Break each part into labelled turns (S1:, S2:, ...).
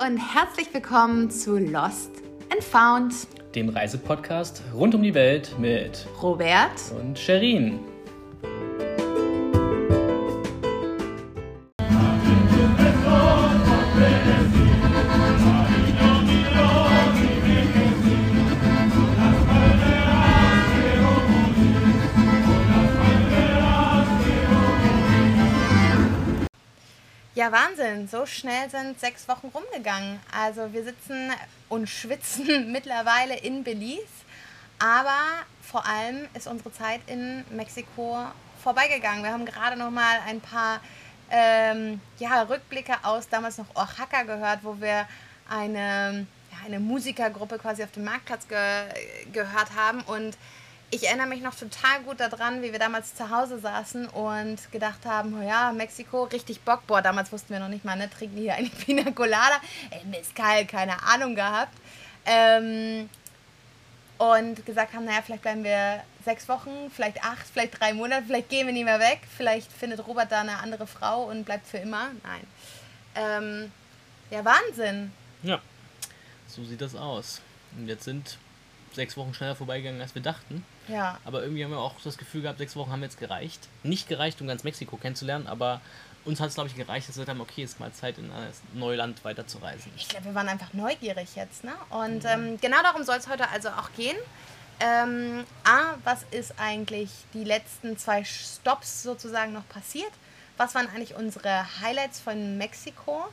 S1: und herzlich willkommen zu Lost and Found,
S2: dem Reisepodcast rund um die Welt mit
S1: Robert
S2: und Sherin.
S1: Wahnsinn. So schnell sind sechs Wochen rumgegangen. Also wir sitzen und schwitzen mittlerweile in Belize. Aber vor allem ist unsere Zeit in Mexiko vorbeigegangen. Wir haben gerade noch mal ein paar ähm, ja, Rückblicke aus damals noch Oaxaca gehört, wo wir eine, ja, eine Musikergruppe quasi auf dem Marktplatz ge gehört haben. Und ich erinnere mich noch total gut daran, wie wir damals zu Hause saßen und gedacht haben, oh ja, Mexiko, richtig Bock. Boah, damals wussten wir noch nicht mal, ne, trinken hier eine Pina Colada. Ey, Mezcal, keine Ahnung gehabt. Ähm, und gesagt haben, naja, vielleicht bleiben wir sechs Wochen, vielleicht acht, vielleicht drei Monate, vielleicht gehen wir nie mehr weg, vielleicht findet Robert da eine andere Frau und bleibt für immer. Nein. Ähm, ja, Wahnsinn.
S2: Ja, so sieht das aus. Und jetzt sind sechs Wochen schneller vorbeigegangen, als wir dachten.
S1: Ja.
S2: Aber irgendwie haben wir auch das Gefühl gehabt, sechs Wochen haben jetzt gereicht. Nicht gereicht, um ganz Mexiko kennenzulernen, aber uns hat es, glaube ich, gereicht, dass wir dann, okay, ist mal Zeit, in ein neues Land weiterzureisen.
S1: Ich glaube, wir waren einfach neugierig jetzt, ne? Und mhm. ähm, genau darum soll es heute also auch gehen. Ähm, A, was ist eigentlich die letzten zwei Stops sozusagen noch passiert? Was waren eigentlich unsere Highlights von Mexiko?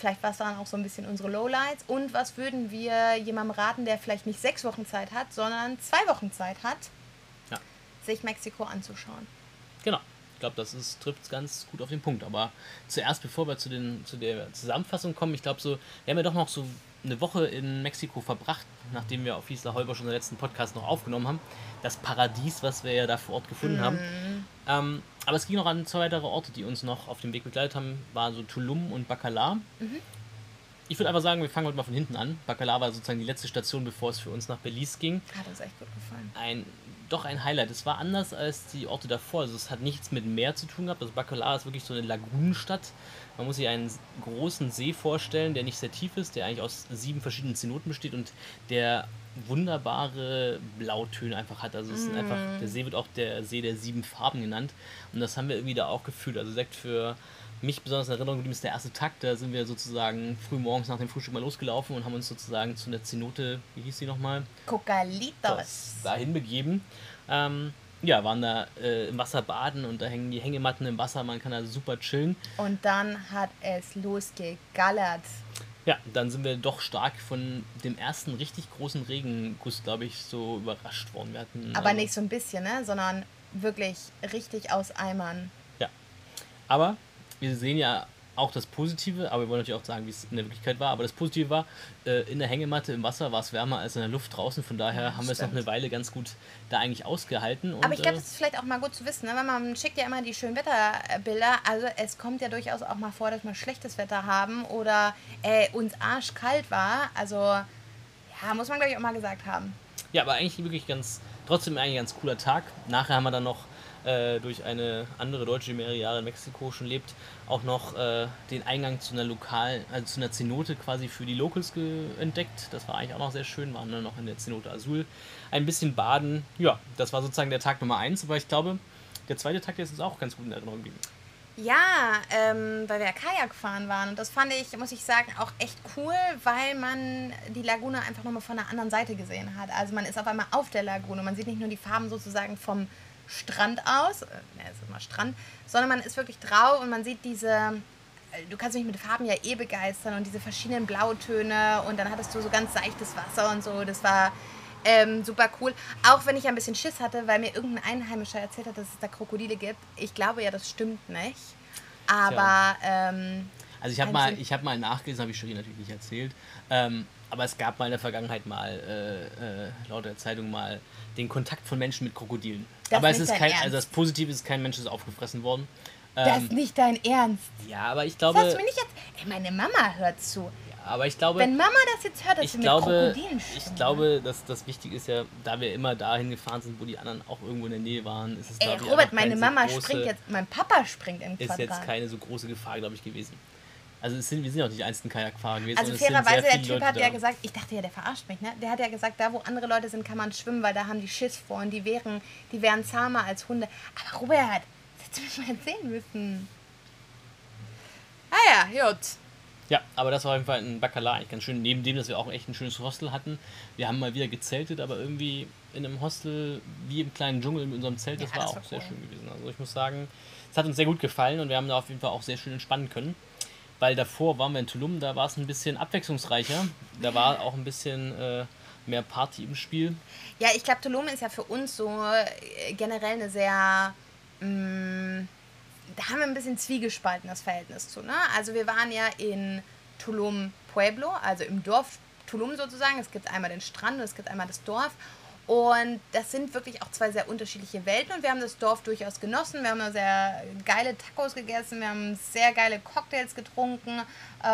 S1: Vielleicht was waren auch so ein bisschen unsere Lowlights. Und was würden wir jemandem raten, der vielleicht nicht sechs Wochen Zeit hat, sondern zwei Wochen Zeit hat, ja. sich Mexiko anzuschauen?
S2: Genau. Ich glaube, das trifft es ganz gut auf den Punkt. Aber zuerst, bevor wir zu, den, zu der Zusammenfassung kommen, ich glaube so, wir haben ja doch noch so eine Woche in Mexiko verbracht, nachdem wir auf Isla Holber schon den letzten Podcast noch aufgenommen haben. Das Paradies, was wir ja da vor Ort gefunden mm. haben. Ähm, aber es ging noch an zwei weitere Orte, die uns noch auf dem Weg begleitet haben, waren so Tulum und Bacalar. Mhm. Ich würde einfach sagen, wir fangen heute mal von hinten an. Bacalar war sozusagen die letzte Station, bevor es für uns nach Belize ging.
S1: Hat uns echt gut gefallen.
S2: Ein, doch ein Highlight. Es war anders als die Orte davor. Also es hat nichts mit Meer zu tun gehabt. Also Bacalar ist wirklich so eine Lagunenstadt. Man muss sich einen großen See vorstellen, der nicht sehr tief ist, der eigentlich aus sieben verschiedenen Zenoten besteht und der wunderbare Blautöne einfach hat. Also es mm. einfach, der See wird auch der See der sieben Farben genannt. Und das haben wir irgendwie da auch gefühlt. Also sagt für mich besonders in Erinnerung geblieben ist der erste Tag. Da sind wir sozusagen früh morgens nach dem Frühstück mal losgelaufen und haben uns sozusagen zu einer Zenote, wie hieß sie nochmal?
S1: Cocalitos.
S2: Dahin begeben. Ähm, ja, waren da äh, im Wasser baden und da hängen die Hängematten im Wasser, man kann da super chillen.
S1: Und dann hat es losgegallert.
S2: Ja, dann sind wir doch stark von dem ersten richtig großen Regenguss, glaube ich, so überrascht worden. Wir hatten,
S1: Aber also, nicht so ein bisschen, ne? sondern wirklich richtig aus Eimern.
S2: Ja. Aber wir sehen ja auch das Positive, aber wir wollen natürlich auch sagen, wie es in der Wirklichkeit war. Aber das Positive war, äh, in der Hängematte im Wasser war es wärmer als in der Luft draußen. Von daher ja, haben wir es noch eine Weile ganz gut da eigentlich ausgehalten.
S1: Und, aber ich glaube, äh, das ist vielleicht auch mal gut zu wissen, ne? weil man schickt ja immer die schönen Wetterbilder. Also es kommt ja durchaus auch mal vor, dass wir schlechtes Wetter haben oder äh, uns arschkalt war. Also ja, muss man glaube ich auch mal gesagt haben.
S2: Ja, aber eigentlich wirklich ganz, trotzdem eigentlich ein ganz cooler Tag. Nachher haben wir dann noch äh, durch eine andere Deutsche, die mehrere Jahre in Mexiko schon lebt, auch noch äh, den Eingang zu einer lokalen, also zu einer Zenote quasi für die Locals entdeckt. Das war eigentlich auch noch sehr schön, waren dann noch in der Zenote Azul ein bisschen baden. Ja, das war sozusagen der Tag Nummer eins, aber ich glaube, der zweite Tag ist uns auch ganz gut in Erinnerung geblieben.
S1: Ja, ähm, weil wir ja Kajak fahren waren. Und das fand ich, muss ich sagen, auch echt cool, weil man die Lagune einfach nochmal von der anderen Seite gesehen hat. Also man ist auf einmal auf der Lagune. Man sieht nicht nur die Farben sozusagen vom Strand aus, ne, es ist immer Strand, sondern man ist wirklich drauf und man sieht diese, äh, du kannst mich mit Farben ja eh begeistern und diese verschiedenen Blautöne und dann hattest du so ganz seichtes Wasser und so, das war ähm, super cool. Auch wenn ich ein bisschen Schiss hatte, weil mir irgendein Einheimischer erzählt hat, dass es da Krokodile gibt. Ich glaube ja, das stimmt nicht. Aber. Ähm,
S2: also ich habe mal, hab mal nachgelesen, habe ich Shirin natürlich nicht erzählt. Ähm, aber es gab mal in der Vergangenheit mal, äh, äh, laut der Zeitung mal, den Kontakt von Menschen mit Krokodilen. Das aber es ist kein, Ernst. also das Positive ist, kein Mensch ist aufgefressen worden.
S1: Das ist ähm, nicht dein Ernst.
S2: Ja, aber ich glaube.
S1: Das du mir nicht jetzt. Ey, meine Mama hört zu.
S2: Ja, aber ich glaube.
S1: Wenn Mama das jetzt hört, dass
S2: ich glaube, Ich glaube, dass das wichtig ist ja, da wir immer dahin gefahren sind, wo die anderen auch irgendwo in der Nähe waren, ist es
S1: Ey, Robert, meine Mama so große, springt jetzt, mein Papa springt im
S2: Quadrat. Ist jetzt keine so große Gefahr, glaube ich, gewesen. Also sind, wir sind ja auch nicht die einzigen Kajakfahrer gewesen.
S1: Also fairerweise,
S2: sehr
S1: der Typ
S2: Leute
S1: hat
S2: da.
S1: ja gesagt, ich dachte ja, der verarscht mich, ne? Der hat ja gesagt, da wo andere Leute sind, kann man schwimmen, weil da haben die Schiss vor und die wären, die wären zahmer als Hunde. Aber Robert, das hättest du mir mal erzählen müssen. Ah ja, gut.
S2: Ja, aber das war auf jeden Fall ein eigentlich ganz schön. Neben dem, dass wir auch echt ein schönes Hostel hatten. Wir haben mal wieder gezeltet, aber irgendwie in einem Hostel wie im kleinen Dschungel mit unserem Zelt, das
S1: Ja,
S2: war
S1: das
S2: auch
S1: war
S2: sehr
S1: cool.
S2: schön gewesen. Also ich muss sagen, es hat uns sehr gut gefallen und wir haben da auf jeden Fall auch sehr schön entspannen können. Weil davor waren wir in Tulum, da war es ein bisschen abwechslungsreicher. Da war auch ein bisschen äh, mehr Party im Spiel.
S1: Ja, ich glaube, Tulum ist ja für uns so äh, generell eine sehr. Mh, da haben wir ein bisschen zwiegespaltenes Verhältnis zu. Ne? Also, wir waren ja in Tulum Pueblo, also im Dorf Tulum sozusagen. Es gibt einmal den Strand und es gibt einmal das Dorf. Und das sind wirklich auch zwei sehr unterschiedliche Welten. Und wir haben das Dorf durchaus genossen. Wir haben da sehr geile Tacos gegessen. Wir haben sehr geile Cocktails getrunken, äh,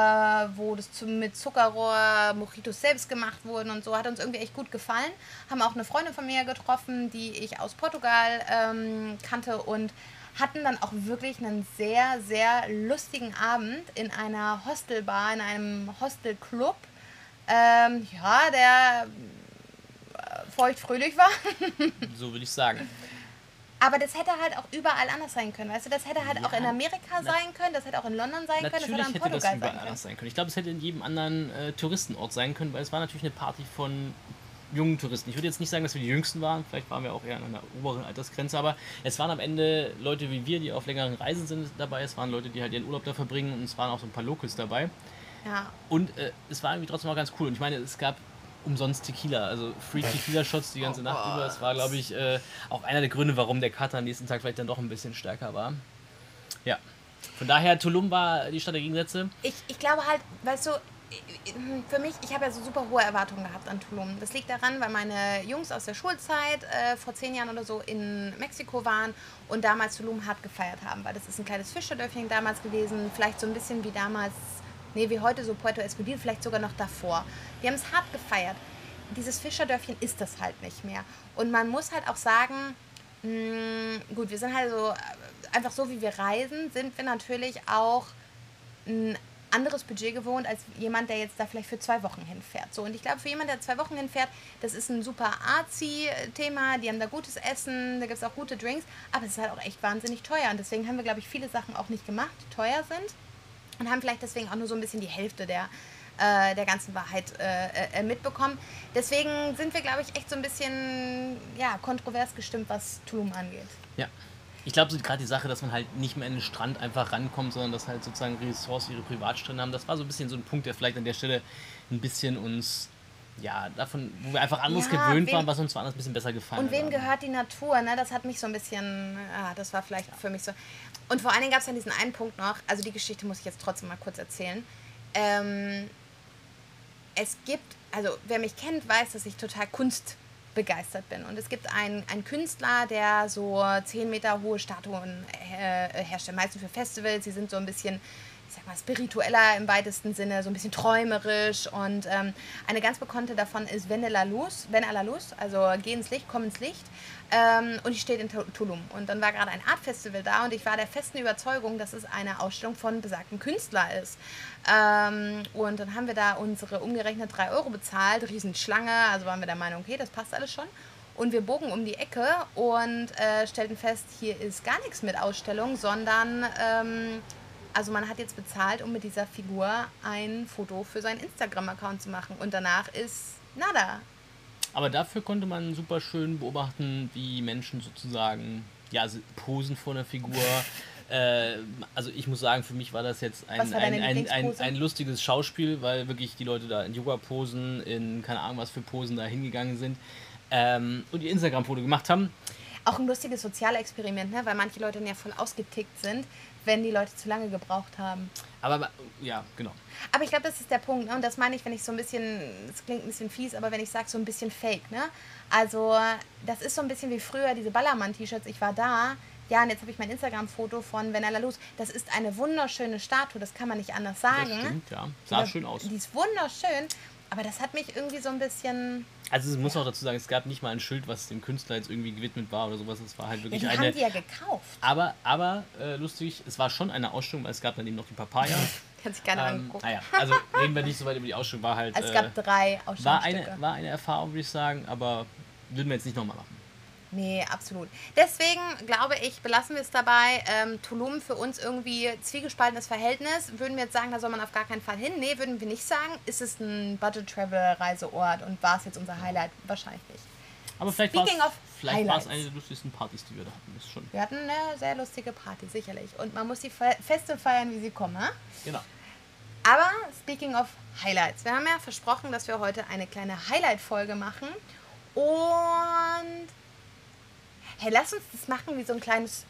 S1: wo das zu, mit Zuckerrohr, Mojitos selbst gemacht wurden und so. Hat uns irgendwie echt gut gefallen. Haben auch eine Freundin von mir getroffen, die ich aus Portugal ähm, kannte und hatten dann auch wirklich einen sehr, sehr lustigen Abend in einer Hostelbar, in einem Hostelclub. Ähm, ja, der feuchtfröhlich war.
S2: So würde ich sagen.
S1: Aber das hätte halt auch überall anders sein können. Weißt du, das hätte halt
S2: Ja,
S1: auch in Amerika sein können, das hätte auch in London sein können, das hätte
S2: Natürlich
S1: auch in
S2: hätte das
S1: Portugal
S2: überall
S1: sein können.
S2: anders sein können. Ich glaube, es hätte in jedem anderen äh, Touristenort sein können, weil es war natürlich eine Party von jungen Touristen. Ich würde jetzt nicht sagen, dass wir die Jüngsten waren, vielleicht waren wir auch eher an einer oberen Altersgrenze, aber es waren am Ende Leute wie wir, die auf längeren Reisen sind dabei. Es waren Leute, die halt ihren Urlaub da verbringen und es waren auch so ein paar Locals dabei.
S1: Ja.
S2: Und äh, es war irgendwie trotzdem auch ganz cool. Und ich meine, es gab umsonst Tequila, also Free Tequila Shots die ganze Nacht über. Es war, glaube ich, äh, auch einer der Gründe, warum der Kater am nächsten Tag vielleicht dann doch ein bisschen stärker war. Ja. Von daher, Tulum war die Stadt der Gegensätze.
S1: Ich, ich glaube halt, weißt du, für mich, ich habe ja so super hohe Erwartungen gehabt an Tulum. Das liegt daran, weil meine Jungs aus der Schulzeit äh, vor zehn Jahren oder so in Mexiko waren und damals Tulum hart gefeiert haben, weil das ist ein kleines Fischerdörfchen damals gewesen, vielleicht so ein bisschen wie damals, nee, wie heute so Puerto Escondido, vielleicht sogar noch davor. Die haben es hart gefeiert. Dieses Fischerdörfchen ist das halt nicht mehr. Und man muss halt auch sagen, mh, gut, wir sind halt so, äh, einfach so wie wir reisen, sind wir natürlich auch ein anderes Budget gewohnt als jemand, der jetzt da vielleicht für zwei Wochen hinfährt. So, und ich glaube, für jemanden, der zwei Wochen hinfährt, das ist ein super Arzi-Thema. Die haben da gutes Essen, da gibt es auch gute Drinks, aber es ist halt auch echt wahnsinnig teuer. Und deswegen haben wir, glaube ich, viele Sachen auch nicht gemacht, die teuer sind. Und haben vielleicht deswegen auch nur so ein bisschen die Hälfte der, äh, der ganzen Wahrheit äh, äh, mitbekommen. Deswegen sind wir, glaube ich, echt so ein bisschen ja, kontrovers gestimmt, was Tulum angeht.
S2: Ja. Ich glaube, so gerade die Sache, dass man halt nicht mehr in den Strand einfach rankommt, sondern dass halt sozusagen Ressorts ihre Privatstrände haben, das war so ein bisschen so ein Punkt, der vielleicht an der Stelle ein bisschen uns, ja, davon, wo wir einfach anderes
S1: Ja,
S2: gewöhnt
S1: wem-
S2: waren, was uns woanders ein bisschen besser gefallen
S1: Und wem
S2: hat.
S1: gehört die Natur? Ne? Das hat mich so ein bisschen, ah, das war vielleicht für mich so. Und vor allen Dingen gab es dann diesen einen Punkt noch, also die Geschichte muss ich jetzt trotzdem mal kurz erzählen. Ähm, es gibt, also wer mich kennt, weiß, dass ich total kunstbegeistert bin. Und es gibt einen, einen Künstler, der so 10 Meter hohe Statuen äh, herstellt, meistens für Festivals. Sie sind so ein bisschen, ich sag mal, spiritueller im weitesten Sinne, so ein bisschen träumerisch. Und ähm, eine ganz bekannte davon ist Ven a la Luz, Ven a la Luz, also Geh ins Licht, komm ins Licht. Ähm, und die steht in Tu- Tulum. Und dann war gerade ein Art-Festival da und ich war der festen Überzeugung, dass es eine Ausstellung von besagtem Künstler ist. Ähm, und dann haben wir da unsere umgerechnet 3 Euro bezahlt, Riesenschlange, also waren wir der Meinung, okay, das passt alles schon. Und wir bogen um die Ecke und äh, stellten fest, hier ist gar nichts mit Ausstellung, sondern ähm, also man hat jetzt bezahlt, um mit dieser Figur ein Foto für seinen Instagram-Account zu machen. Und danach ist nada.
S2: Aber dafür konnte man super schön beobachten, wie Menschen sozusagen ja, posen vor einer Figur. äh, also ich muss sagen, für mich war das jetzt ein, ein, ein, ein, ein lustiges Schauspiel, weil wirklich die Leute da in Yoga-Posen, in keine Ahnung was für Posen da hingegangen sind ähm, und ihr Instagram-Foto gemacht haben.
S1: Auch ein lustiges Sozialexperiment, ne? weil manche Leute dann ja voll ausgetickt sind, wenn die Leute zu lange gebraucht haben.
S2: Aber ja, genau.
S1: Aber ich glaube, das ist der Punkt. Ne? Und das meine ich, wenn ich so ein bisschen, es klingt ein bisschen fies, aber wenn ich sage, so ein bisschen fake. Ne? Also, das ist so ein bisschen wie früher diese Ballermann-T-Shirts. Ich war da. Ja, und jetzt habe ich mein Instagram-Foto von Vanilla Luz. Das ist eine wunderschöne Statue, das kann man nicht anders sagen.
S2: Das stimmt, ja. Sah
S1: Die-
S2: schön aus.
S1: Die ist wunderschön, aber das hat mich irgendwie so ein bisschen.
S2: Also es muss auch dazu sagen, es gab nicht mal ein Schild, was dem Künstler jetzt irgendwie gewidmet war oder sowas. Es war halt
S1: Ja,
S2: wirklich
S1: die
S2: eine.
S1: haben die ja gekauft.
S2: Aber, aber äh, lustig, es war schon eine Ausstellung, weil es gab dann eben noch die Papaya.
S1: Kann sich keiner
S2: Ähm,
S1: angucken.
S2: naja, also reden wir nicht so weit über die Ausstellung, war halt.
S1: Es
S2: äh,
S1: gab drei
S2: war,
S1: Ausstellungsstücke.
S2: eine, war eine Erfahrung, würde ich sagen, aber würden wir jetzt nicht nochmal machen.
S1: Nee, absolut. Deswegen glaube ich, belassen wir es dabei. Ähm, Tulum für uns irgendwie zwiegespaltenes Verhältnis. Würden wir jetzt sagen, da soll man auf gar keinen Fall hin? Nee, würden wir nicht sagen. Ist es ein Budget-Travel-Reiseort und war es jetzt unser Highlight? Wahrscheinlich nicht.
S2: Aber vielleicht war es eine der lustigsten Partys, die wir da hatten. Ist schon.
S1: Wir hatten eine sehr lustige Party, sicherlich. Und man muss die Fe Feste feiern, wie sie kommen. Ha?
S2: Genau.
S1: Aber speaking of Highlights, wir haben ja versprochen, dass wir heute eine kleine Highlight-Folge machen. Und hey, lass uns das machen wie so ein kleines.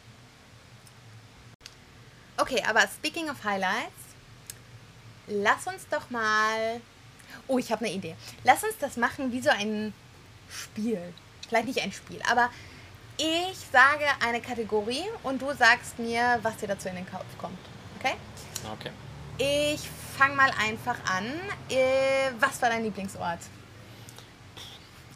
S1: Okay, aber speaking of Highlights, lass uns doch mal. Oh, ich habe eine Idee. Lass uns das machen wie so ein Spiel. Vielleicht nicht ein Spiel, aber ich sage eine Kategorie und du sagst mir, was dir dazu in den Kopf kommt. Okay?
S2: Okay.
S1: Ich fange mal einfach an. Äh, was war dein Lieblingsort?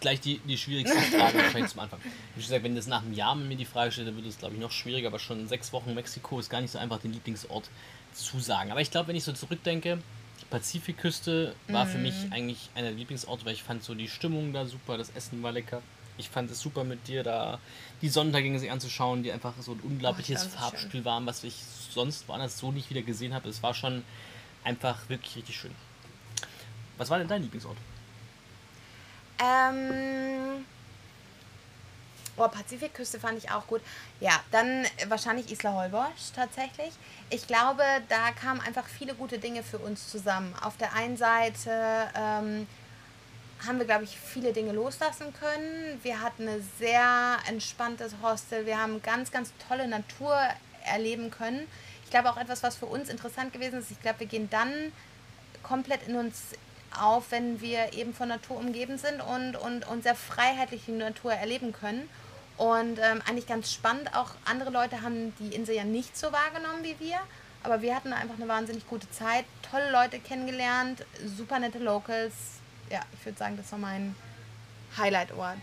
S2: Gleich die, die schwierigste Frage wahrscheinlich zum Anfang. Wie gesagt, wenn das nach einem Jahr mir die Frage stellt, dann wird es glaube ich noch schwieriger, aber schon sechs Wochen Mexiko ist gar nicht so einfach, den Lieblingsort zu sagen. Aber ich glaube, wenn ich so zurückdenke, die Pazifikküste war für mich eigentlich einer der Lieblingsorte, weil ich fand so die Stimmung da super, das Essen war lecker. Ich fand es super mit dir da die Sonnenuntergänge sich anzuschauen, die einfach so ein unglaubliches
S1: Oh, so schön.
S2: Farbspiel waren, was ich sonst woanders so nicht wieder gesehen habe. Es war schon einfach wirklich richtig schön. Was war denn dein Lieblingsort?
S1: Ähm. Oh, Pazifikküste fand ich auch gut. Ja, dann wahrscheinlich Isla Holbosch tatsächlich. Ich glaube, da kamen einfach viele gute Dinge für uns zusammen. Auf der einen Seite ähm, haben wir, glaube ich, viele Dinge loslassen können. Wir hatten ein sehr entspanntes Hostel. Wir haben ganz, ganz tolle Natur erleben können. Ich glaube auch etwas, was für uns interessant gewesen ist. Ich glaube, wir gehen dann komplett in uns auf, wenn wir eben von Natur umgeben sind und, und, und sehr freiheitlich die Natur erleben können. Und ähm, eigentlich ganz spannend, auch andere Leute haben die Insel ja nicht so wahrgenommen wie wir, aber wir hatten einfach eine wahnsinnig gute Zeit, tolle Leute kennengelernt, super nette Locals. Ja, ich würde sagen, das war mein Highlight-Ort.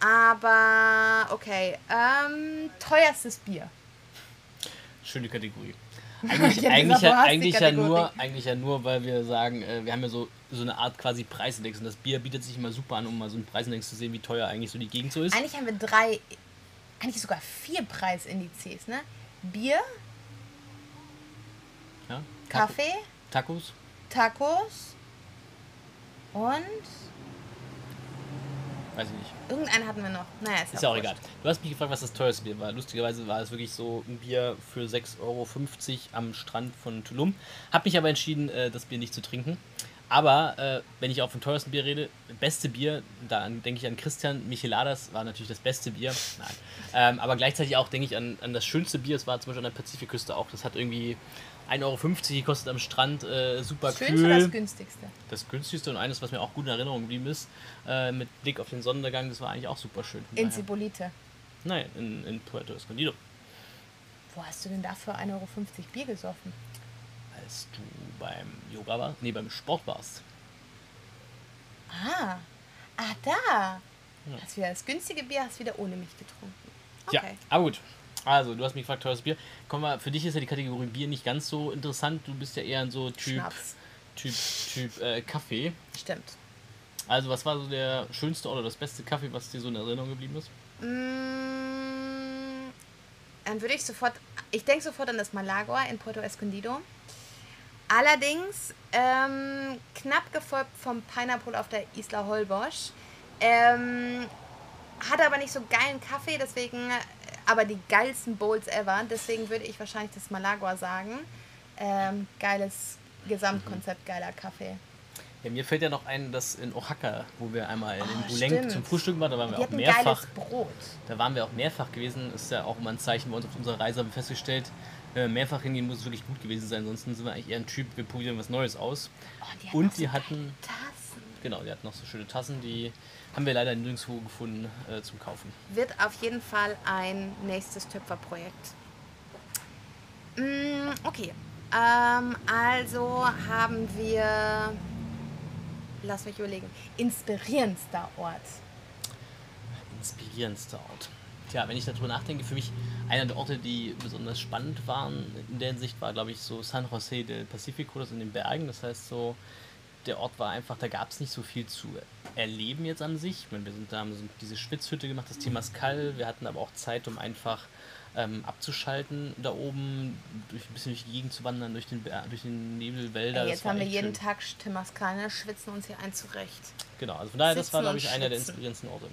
S1: Aber okay, ähm, teuerstes Bier.
S2: Schöne Kategorie.
S1: Ich
S2: Eigentlich,
S1: hab
S2: eigentlich, ja, eigentlich, ja nur, eigentlich ja nur, weil wir sagen, äh, wir haben ja so, so eine Art quasi Preisindex und das Bier bietet sich immer super an, um mal so einen Preisindex zu sehen, wie teuer eigentlich so die Gegend so ist.
S1: Eigentlich haben wir drei, eigentlich sogar vier Preisindizes, ne? Bier,
S2: Ja? Taco-
S1: Kaffee,
S2: Tacos?
S1: Tacos und
S2: Weiß ich nicht.
S1: irgendeinen hatten wir noch. Naja, ist,
S2: Ist ja auch
S1: wurscht.
S2: egal. Du hast mich gefragt, was das teuerste Bier war. Lustigerweise war es wirklich so ein Bier für 6,50 Euro am Strand von Tulum. Hab mich aber entschieden, äh, das Bier nicht zu trinken. Aber äh, wenn ich auch vom teuersten Bier rede, beste Bier, da an- denke ich an Christian Micheladas, war natürlich das beste Bier. Nein. Ähm, aber gleichzeitig auch denke ich an, an das schönste Bier, es war zum Beispiel an der Pazifikküste auch. Das hat irgendwie 1,50 Euro gekostet am Strand, äh, super
S1: oder
S2: kühl.
S1: das günstigste?
S2: Das günstigste und eines, was mir auch gut in Erinnerung geblieben ist, äh, mit Blick auf den Sonnenuntergang, das war eigentlich auch super schön.
S1: In Zibolite.
S2: Nein, in, in Puerto Escondido.
S1: Wo hast du denn da für 1,50 Euro Bier gesoffen?
S2: Als du beim Yoga warst, nee, beim Sport warst.
S1: Ah, ah da. Hast wieder das günstige Bier, hast wieder ohne mich getrunken.
S2: Ja,
S1: Okay.
S2: aber gut. Also, du hast mich gefragt, teures Bier. Komm mal, für dich ist ja die Kategorie Bier nicht ganz so interessant. Du bist ja eher ein so Typ,
S1: Schnaps.
S2: Typ, Typ äh, Kaffee.
S1: Stimmt.
S2: Also, was war so der schönste oder das beste Kaffee, was dir so in Erinnerung geblieben ist?
S1: Mm, Dann würde ich sofort, ich denke sofort an das Malagua in Puerto Escondido. Allerdings ähm, knapp gefolgt vom Pineapple auf der Isla Holbosch. Ähm, hat aber nicht so geilen Kaffee, deswegen, aber die geilsten Bowls ever. Deswegen würde ich wahrscheinlich das Malagua sagen. Ähm, geiles Gesamtkonzept, geiler Kaffee.
S2: Ja, mir fällt ja noch ein, dass in Oaxaca, wo wir einmal in
S1: Oh,
S2: Bulenk
S1: stimmt.
S2: zum Frühstück waren, da waren wir
S1: Die
S2: auch mehrfach.
S1: geiles Brot.
S2: Da waren wir auch mehrfach gewesen. Ist ja auch immer ein Zeichen bei uns auf unserer Reise, haben wir festgestellt. Wir mehrfach hingehen, muss es wirklich gut gewesen sein. Ansonsten sind wir eigentlich eher ein Typ, wir probieren was Neues aus.
S1: Oh,
S2: Und
S1: noch so
S2: hatten-
S1: Tassen.
S2: Genau, die hatten noch so schöne Tassen, die haben wir leider nirgendwo gefunden äh, zum Kaufen.
S1: wird auf jeden Fall ein nächstes Töpferprojekt. Mm, okay, ähm, also haben wir, lass mich überlegen, inspirierendster Ort.
S2: Inspirierendster Ort. Tja, wenn ich darüber nachdenke, für mich einer der Orte, die besonders spannend waren in der Hinsicht, war, glaube ich, so San José del Pacifico, das in den Bergen. Das heißt so, der Ort war einfach, da gab es nicht so viel zu erleben jetzt an sich. Ich meine, wir sind da, haben so diese Schwitzhütte gemacht, das Temascal. Wir hatten aber auch Zeit, um einfach ähm, abzuschalten da oben, durch ein bisschen durch die Gegend zu wandern, durch den, durch den Nebelwälder.
S1: Ey, jetzt haben wir jeden schön. Tag Temascal, ne? schwitzen uns hier ein zurecht.
S2: Genau, also von daher, Sitzen das war, glaube ich, einer der inspirierendsten Orte.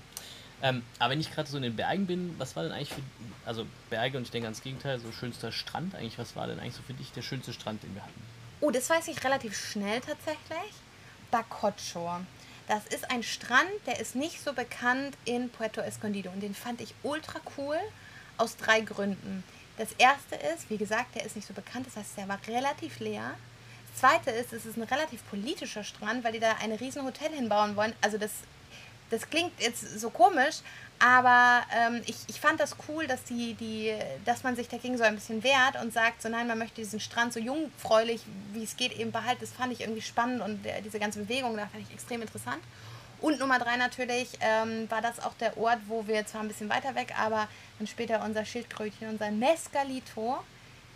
S2: Ähm, aber wenn ich gerade so in den Bergen bin, was war denn eigentlich für, also Berge und ich denke ans Gegenteil, so schönster Strand eigentlich, was war denn eigentlich so für dich der schönste Strand, den wir hatten?
S1: Oh, das weiß ich relativ schnell tatsächlich. Bacocho. Das ist ein Strand, der ist nicht so bekannt in Puerto Escondido und den fand ich ultra cool aus drei Gründen. Das erste ist, wie gesagt, der ist nicht so bekannt, das heißt, der war relativ leer. Das zweite ist, es ist ein relativ politischer Strand, weil die da ein riesen Hotel hinbauen wollen. Also das das klingt jetzt so komisch, aber ähm, ich, ich fand das cool, dass, die, die, dass man sich dagegen so ein bisschen wehrt und sagt, so nein, man möchte diesen Strand so jungfräulich, wie es geht, eben behalten. Das fand ich irgendwie spannend und äh, diese ganze Bewegung, da fand ich extrem interessant. Und Nummer drei natürlich ähm, war das auch der Ort, wo wir zwar ein bisschen weiter weg, aber dann später unser Schildkrötchen, unser Mescalito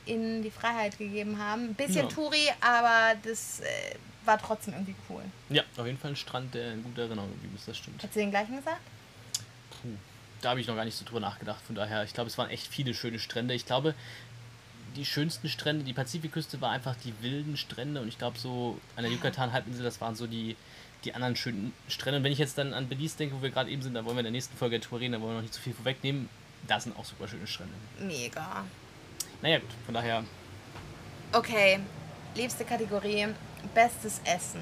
S1: in die Freiheit gegeben haben. Ein bisschen ja. Touri, aber das äh, war trotzdem irgendwie cool.
S2: Ja, auf jeden Fall ein Strand, der in guter Erinnerung geblieben ist, das stimmt.
S1: Hättest du den gleichen gesagt?
S2: Puh, da habe ich noch gar nicht so drüber nachgedacht. Von daher, ich glaube, es waren echt viele schöne Strände. Ich glaube, die schönsten Strände, die Pazifikküste war einfach die wilden Strände und ich glaube, so an der Yucatan-Halbinsel, das waren so die, die anderen schönen Strände. Und wenn ich jetzt dann an Belize denke, wo wir gerade eben sind, da wollen wir in der nächsten Folge Tour reden, da wollen wir noch nicht zu viel vorwegnehmen. Da sind auch super schöne Strände.
S1: Mega.
S2: Naja, gut, von daher.
S1: Okay, liebste Kategorie: Bestes Essen.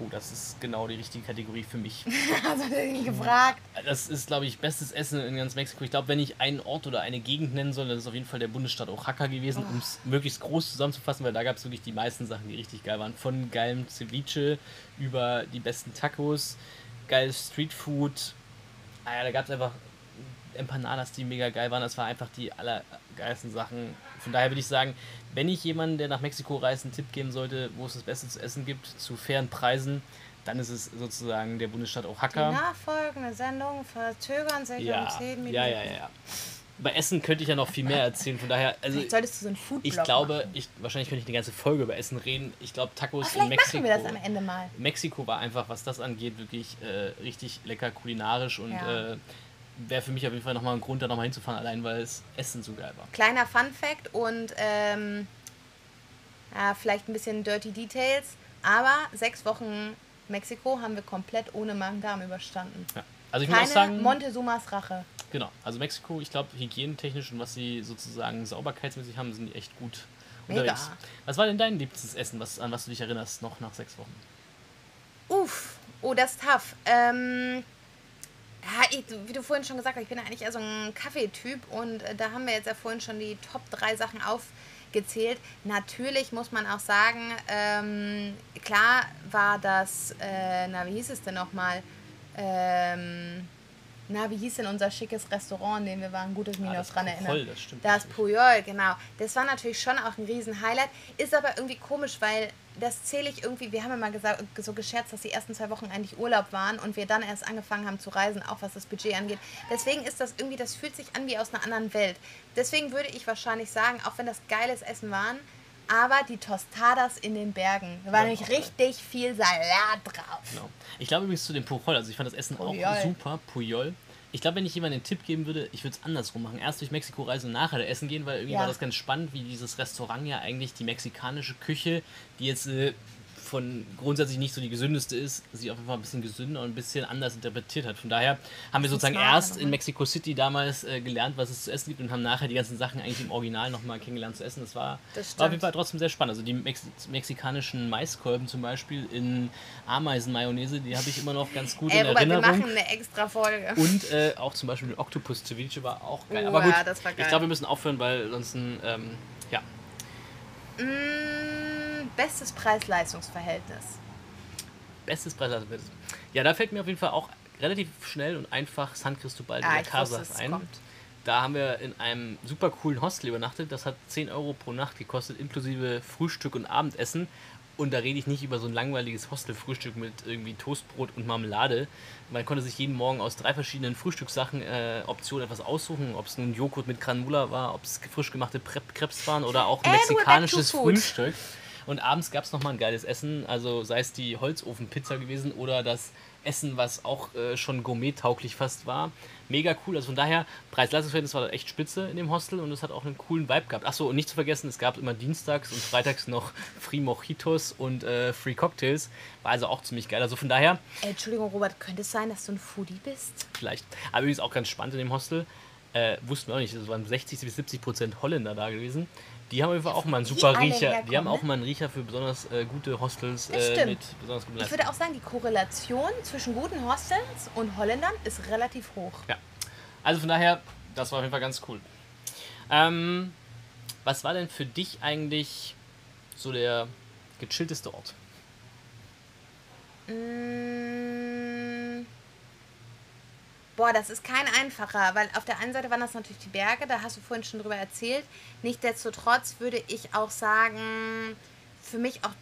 S2: Oh, das ist genau die richtige Kategorie für mich.
S1: Hast du ihn gefragt?
S2: Das ist, glaube ich, bestes Essen in ganz Mexiko. Ich glaube, wenn ich einen Ort oder eine Gegend nennen soll, dann ist es auf jeden Fall der Bundesstaat Oaxaca gewesen, oh. um es möglichst groß zusammenzufassen, weil da gab es wirklich die meisten Sachen, die richtig geil waren. Von geilem Ceviche über die besten Tacos, geiles Streetfood. Ah ja, da gab es einfach Empanadas, die mega geil waren. Das war einfach die allergeilsten Sachen. Von daher würde ich sagen, wenn ich jemanden, der nach Mexiko reist, einen Tipp geben sollte, wo es das Beste zu essen gibt, zu fairen Preisen, dann ist es sozusagen der Bundesstaat Oaxaca.
S1: Die nachfolgende Sendung verzögern sich
S2: ja,
S1: um 10 Minuten.
S2: Ja, ja, ja. Bei Essen könnte ich ja noch viel mehr erzählen, von daher. Also,
S1: vielleicht solltest du so einen Food
S2: Ich glaube, ich, wahrscheinlich könnte ich eine ganze Folge über Essen reden. Ich glaube, Tacos
S1: in Mexiko. Machen wir das am Ende mal.
S2: Mexiko war einfach, was das angeht, wirklich äh, richtig lecker kulinarisch und ja. äh, wäre für mich auf jeden Fall nochmal ein Grund, da nochmal hinzufahren, allein weil das Essen so geil war.
S1: Kleiner Fun Fact und ähm, ja, vielleicht ein bisschen Dirty Details, aber sechs Wochen Mexiko haben wir komplett ohne Magen-Darm überstanden.
S2: Ja. Also ich Keine muss auch sagen,
S1: Montezumas Rache.
S2: Genau, also Mexiko, ich glaube, hygienetechnisch und was sie sozusagen sauberkeitsmäßig haben, sind die echt gut unterwegs. Mega. Was war denn dein liebstes Essen, was, an was du dich erinnerst, noch nach sechs Wochen?
S1: Uff, oh, das ist tough. Ähm, ja, ich, wie du vorhin schon gesagt hast, ich bin eigentlich eher so ein Kaffeetyp und äh, da haben wir jetzt ja vorhin schon die Top 3 Sachen aufgezählt. Natürlich muss man auch sagen, ähm, klar war das, äh, na, wie hieß es denn nochmal? Ähm, na, wie hieß denn unser schickes Restaurant, in dem wir waren, gutes Minus ah, dran erinnern.
S2: Das stimmt.
S1: Das Puyol, genau. Das war natürlich schon auch ein Riesen-Highlight. Ist aber irgendwie komisch, weil das zähle ich irgendwie, wir haben ja mal gesagt, so gescherzt, dass die ersten zwei Wochen eigentlich Urlaub waren und wir dann erst angefangen haben zu reisen, auch was das Budget angeht. Deswegen ist das irgendwie, das fühlt sich an wie aus einer anderen Welt. Deswegen würde ich wahrscheinlich sagen, auch wenn das geiles Essen waren, aber die Tostadas in den Bergen. Da war ja, nämlich richtig viel Salat drauf.
S2: Genau. Ich glaube übrigens zu dem Pujol, also ich fand das Essen Pujol. auch super, Pujol. Ich glaube, wenn ich jemandem einen Tipp geben würde, ich würde es andersrum machen. Erst durch Mexiko reisen und nachher da essen gehen, weil irgendwie ja. war das ganz spannend, wie dieses Restaurant ja eigentlich die mexikanische Küche, die jetzt äh, von grundsätzlich nicht so die gesündeste ist, sie auf jeden Fall ein bisschen gesünder und ein bisschen anders interpretiert hat. Von daher haben wir sozusagen erst in Mexico City damals äh, gelernt, was es zu essen gibt und haben nachher die ganzen Sachen eigentlich im Original nochmal kennengelernt zu essen. Das war, das war auf jeden Fall trotzdem sehr spannend. Also die Mex mexikanischen Maiskolben zum Beispiel in Ameisenmayonnaise, die habe ich immer noch ganz gut Ey, in Robert, Erinnerung.
S1: wir machen eine extra Folge.
S2: Und äh, auch zum Beispiel den Octopus Ceviche war auch geil. Oh, Aber gut, ja, geil. ich glaube, wir müssen aufhören, weil sonst, ähm, ja.
S1: Mm bestes Preis-Leistungs-Verhältnis?
S2: Bestes Preis-Leistungs-Verhältnis. Ja, da fällt mir auf jeden Fall auch relativ schnell und einfach San Cristobal de ah, Casas ein. Kommt. Da haben wir in einem super coolen Hostel übernachtet. Das hat 10 Euro pro Nacht gekostet, inklusive Frühstück und Abendessen. Und da rede ich nicht über so ein langweiliges Hostelfrühstück mit irgendwie Toastbrot und Marmelade. Man konnte sich jeden Morgen aus drei verschiedenen Frühstückssachen äh, Optionen etwas aussuchen, ob es nun Joghurt mit Granula war, ob es frisch gemachte Crepes waren oder auch ein mexikanisches Frühstück. Und abends gab es nochmal ein geiles Essen, also sei es die Holzofenpizza gewesen oder das Essen, was auch äh, schon gourmet-tauglich fast war. Mega cool. Also von daher, Preis-Leistungsverhältnis war echt spitze in dem Hostel und es hat auch einen coolen Vibe gehabt. Achso, und nicht zu vergessen, es gab immer dienstags und freitags noch Free Mojitos und äh, Free Cocktails. War also auch ziemlich geil. Also von daher.
S1: Äh, Entschuldigung, Robert, könnte es sein, dass du ein Foodie bist?
S2: Vielleicht. Aber übrigens auch ganz spannend in dem Hostel. Äh, wussten wir auch nicht, es waren 60 bis 70 Prozent Holländer da gewesen. Die haben auf auch mal einen super Riecher. Die haben auch mal einen Riecher für besonders äh, gute Hostels äh, mit besonders
S1: guten Ich würde auch sagen, die Korrelation zwischen guten Hostels und Holländern ist relativ hoch.
S2: Ja. Also von daher, das war auf jeden Fall ganz cool. Ähm, was war denn für dich eigentlich so der gechillteste Ort?
S1: Mmh Boah, das ist kein einfacher, weil auf der einen Seite waren das natürlich die Berge, da hast du vorhin schon drüber erzählt. Nichtsdestotrotz würde ich auch sagen, für mich auch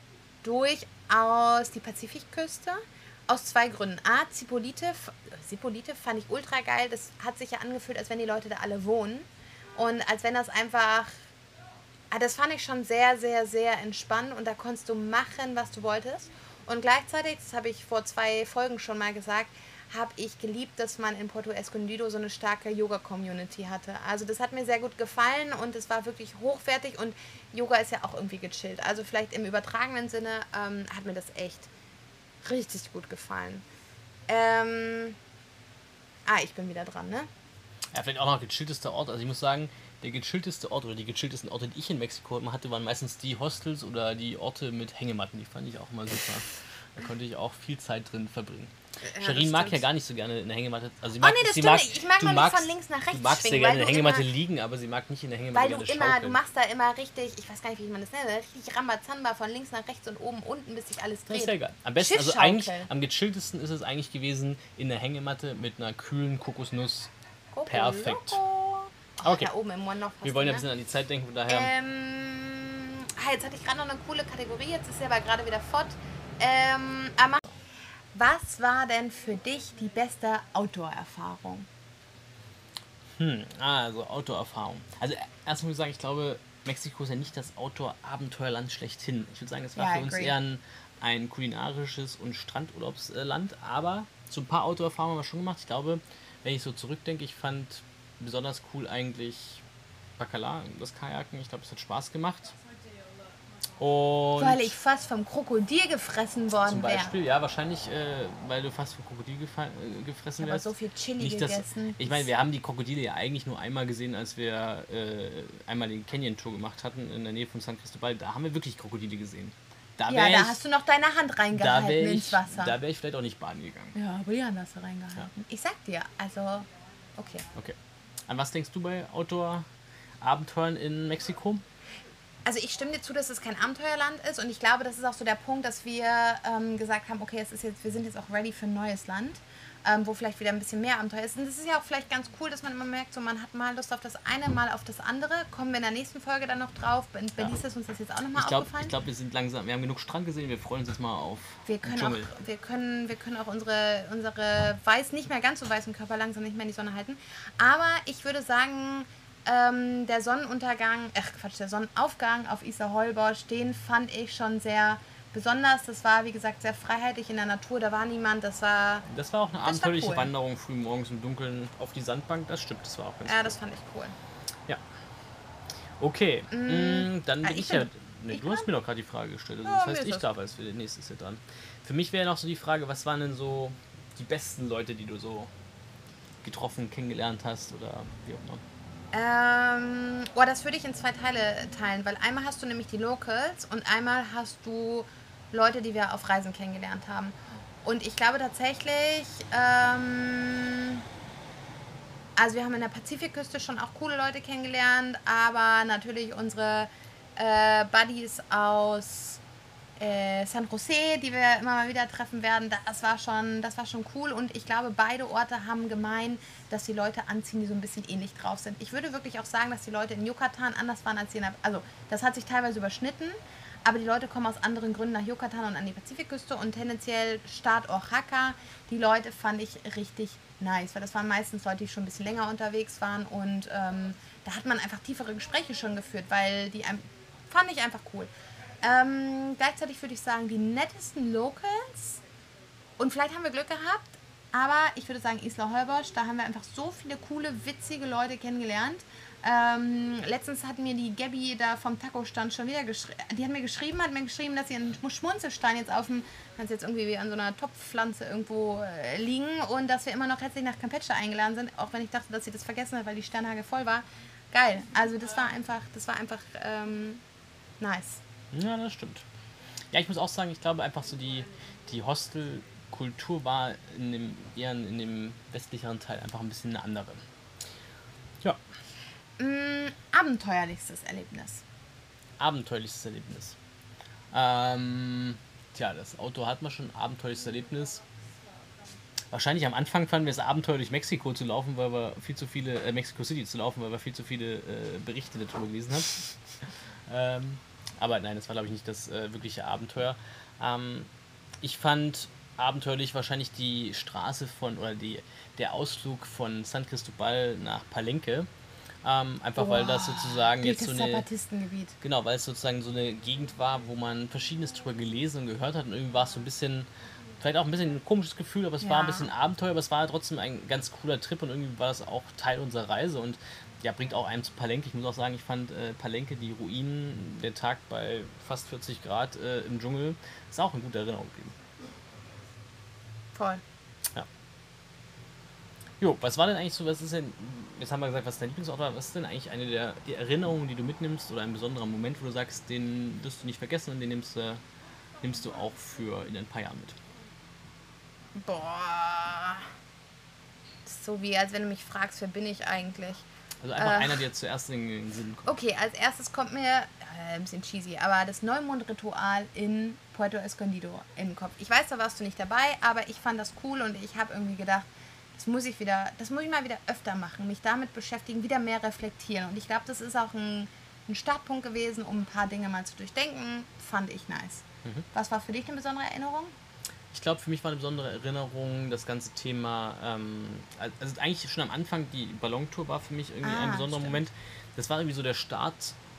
S1: durchaus die Pazifikküste. Aus zwei Gründen. A, Zipolite, Zipolite fand ich ultra geil. Das hat sich ja angefühlt, als wenn die Leute da alle wohnen. Und als wenn das einfach. Ah, das fand ich schon sehr, sehr, sehr entspannt und da konntest du machen, was du wolltest. Und gleichzeitig, das habe ich vor zwei Folgen schon mal gesagt, habe ich geliebt, dass man in Porto Escondido so eine starke Yoga-Community hatte. Also das hat mir sehr gut gefallen und es war wirklich hochwertig und Yoga ist ja auch irgendwie gechillt. Also vielleicht im übertragenen Sinne ähm, hat mir das echt richtig gut gefallen. Ähm, ah, ich bin wieder dran, ne?
S2: Ja, vielleicht auch noch gechilltester Ort. Also ich muss sagen, der gechillteste Ort oder die gechilltesten Orte, die ich in Mexiko hatte, waren meistens die Hostels oder die Orte mit Hängematten. Die fand ich auch immer super. Da konnte ich auch viel Zeit drin verbringen. Ja, Sherin mag ja gar nicht so gerne in der Hängematte. Also sie mag, oh nee, das sie mag, nicht. Ich mag mal magst, von links nach rechts Du magst ja gerne in der Hängematte liegen, aber sie mag nicht in der Hängematte
S1: Weil du immer, du machst da immer richtig, ich weiß gar nicht, wie man das nennt, richtig Rambazamba von links nach rechts und oben, unten, bis sich alles dreht. Das ist ja geil.
S2: Am besten, also eigentlich, am gechilltesten ist es eigentlich gewesen in der Hängematte mit einer kühlen Kokosnuss. Coco Perfekt. Oh, okay. Da oben im One Wir wollen ja ein bisschen an die Zeit denken, von daher.
S1: Ähm, ah, jetzt hatte ich gerade noch eine coole Kategorie, jetzt ist sie aber gerade wieder fort. Ähm, was war denn für dich die beste Outdoor-Erfahrung?
S2: Hm, also Outdoor-Erfahrung. Also erstmal muss ich sagen, ich glaube, Mexiko ist ja nicht das Outdoor-Abenteuerland schlechthin. Ich würde sagen, es war ja, für uns eher ein, ein, kulinarisches und Strandurlaubsland, aber so ein paar Outdoor-Erfahrungen haben wir schon gemacht. Ich glaube, wenn ich so zurückdenke, ich fand besonders cool eigentlich Bacala, das Kajaken. Ich glaube, es hat Spaß gemacht.
S1: Und weil ich fast vom Krokodil gefressen worden
S2: Zum Beispiel, wär. ja, wahrscheinlich, äh, weil du fast vom Krokodil äh, gefressen wärst.
S1: Aber so viel Chili Nicht, gegessen.
S2: ich meine, wir haben die Krokodile ja eigentlich nur einmal gesehen, als wir äh, einmal den Canyon-Tour gemacht hatten in der Nähe von San Cristobal. Da haben wir wirklich Krokodile gesehen.
S1: Da ja, da ich, hast du noch deine Hand reingehalten ich, ins Wasser.
S2: Da wäre ich vielleicht auch nicht baden gegangen.
S1: Ja, aber die Hand hast du reingehalten. Ja. Ich sag dir, also, okay.
S2: Okay. An was denkst du bei Outdoor-Abenteuern in Mexiko?
S1: Also ich stimme dir zu, dass es kein Abenteuerland ist und ich glaube, das ist auch so der Punkt, dass wir ähm, gesagt haben, okay, es ist jetzt, wir sind jetzt auch ready für ein neues Land, ähm, wo vielleicht wieder ein bisschen mehr Abenteuer ist. Und das ist ja auch vielleicht ganz cool, dass man immer merkt, so man hat mal Lust auf das eine, mal auf das andere. Kommen wir in der nächsten Folge dann noch drauf. In Belize ja. ist uns das jetzt auch nochmal aufgefallen.
S2: Ich glaube, wir sind langsam, wir haben genug Strand gesehen, wir freuen uns jetzt mal auf
S1: wir können Auch, wir, können, wir können auch unsere, unsere weiß, nicht mehr ganz so weißen Körper langsam nicht mehr in die Sonne halten. Aber ich würde sagen, ähm, der Sonnenuntergang, ach Quatsch, der Sonnenaufgang auf Isla Holbosch, den fand ich schon sehr besonders. Das war, wie gesagt, sehr freiheitlich in der Natur, da war niemand, das war.
S2: Das war auch eine abenteuerliche cool. Wanderung früh morgens im Dunkeln auf die Sandbank, das stimmt, das war auch
S1: ganz Ja, cool. das fand ich cool.
S2: Ja. Okay, mm, mm dann bin ah, ich, ich bin, ja. Nee, du hast mir doch gerade die Frage gestellt. Also ja, das heißt, ich darf als für den nächsten ist ja dran. Für mich wäre noch so die Frage, was waren denn so die besten Leute, die du so getroffen, kennengelernt hast oder wie auch immer?
S1: Ähm, oh, das würde ich in zwei Teile teilen, weil einmal hast du nämlich die Locals und einmal hast du Leute, die wir auf Reisen kennengelernt haben. Und ich glaube tatsächlich, ähm, also wir haben in der Pazifikküste schon auch coole Leute kennengelernt, aber natürlich unsere äh, Buddies aus äh, San Jose, die wir immer mal wieder treffen werden, das war, schon, das war schon cool. Und ich glaube, beide Orte haben gemein, dass die Leute anziehen, die so ein bisschen ähnlich drauf sind. Ich würde wirklich auch sagen, dass die Leute in Yucatan anders waren als der, Also, das hat sich teilweise überschnitten. aber die Leute kommen aus anderen Gründen nach Yucatan und an die Pazifikküste und tendenziell Staat Oaxaca. Die Leute fand ich richtig nice, weil das waren meistens Leute, die schon ein bisschen länger unterwegs waren und ähm, da hat man einfach tiefere Gespräche schon geführt, weil die fand ich einfach cool. Ähm, gleichzeitig würde ich sagen, die nettesten Locals und vielleicht haben wir Glück gehabt, aber ich würde sagen Isla Holbosch, da haben wir einfach so viele coole, witzige Leute kennengelernt. Ähm, letztens hat mir die Gabby da vom Taco-Stand schon wieder geschrieben. Die hat mir geschrieben, hat mir geschrieben, dass sie einen Schmunzelstein jetzt auf dem, ganz jetzt irgendwie wie an so einer Topfpflanze irgendwo äh, liegen und dass wir immer noch herzlich nach Campeche eingeladen sind, auch wenn ich dachte, dass sie das vergessen hat, weil die Sternhage voll war. Geil. Also das war einfach, das war einfach ähm, nice.
S2: Ja, das stimmt. Ja, ich muss auch sagen, ich glaube einfach so die, die Hostelkultur war in dem, eher in dem westlicheren Teil einfach ein bisschen eine andere. Ja.
S1: Mm, abenteuerlichstes Erlebnis.
S2: Abenteuerlichstes Erlebnis. Ähm, tja, das Auto hat man schon abenteuerlichstes Erlebnis. Wahrscheinlich am Anfang fanden wir es abenteuerlich, Mexiko zu laufen, weil wir viel zu viele, äh, Mexico City zu laufen, weil wir viel zu viele äh, Berichte darüber gelesen haben. ähm, aber nein, das war glaube ich nicht das äh, wirkliche Abenteuer. Ähm, ich fand abenteuerlich wahrscheinlich die Straße von oder die, der Ausflug von San Cristobal nach Palenque. Ähm, einfach Boah, weil das sozusagen jetzt so eine. Genau, weil es sozusagen so eine Gegend war, wo man verschiedenes drüber gelesen und gehört hat und irgendwie war es so ein bisschen, vielleicht auch ein bisschen ein komisches Gefühl, aber es ja. war ein bisschen Abenteuer, aber es war trotzdem ein ganz cooler Trip und irgendwie war das auch Teil unserer Reise und ja, bringt auch einem zu Palenque. Ich muss auch sagen, ich fand äh, Palenque, die Ruinen, der Tag bei fast 40 Grad äh, im Dschungel, ist auch eine gute Erinnerung geblieben.
S1: Voll.
S2: Jo, was war denn eigentlich so, was ist denn, jetzt haben wir gesagt, was dein Lieblingsort war, was ist denn eigentlich eine der, der Erinnerungen, die du mitnimmst oder ein besonderer Moment, wo du sagst, den wirst du nicht vergessen und den nimmst, äh, nimmst du auch für in ein paar Jahren mit?
S1: Boah. So wie, als wenn du mich fragst, wer bin ich eigentlich?
S2: Also einfach äh, einer, der zuerst in den Sinn
S1: kommt. Okay, als erstes kommt mir, äh, ein bisschen cheesy, aber das Neumond-Ritual in Puerto Escondido im Kopf. Ich weiß, da warst du nicht dabei, aber ich fand das cool und ich habe irgendwie gedacht, das muss ich wieder, das muss ich mal wieder öfter machen, mich damit beschäftigen, wieder mehr reflektieren. Und ich glaube, das ist auch ein, ein, Startpunkt gewesen, um ein paar Dinge mal zu durchdenken. Fand ich nice. Mhm. Was war für dich eine besondere Erinnerung?
S2: Ich glaube, für mich war eine besondere Erinnerung das ganze Thema, ähm, also eigentlich schon am Anfang, die Ballontour war für mich irgendwie ah, ein besonderer stimmt. Moment. Das war irgendwie so der Start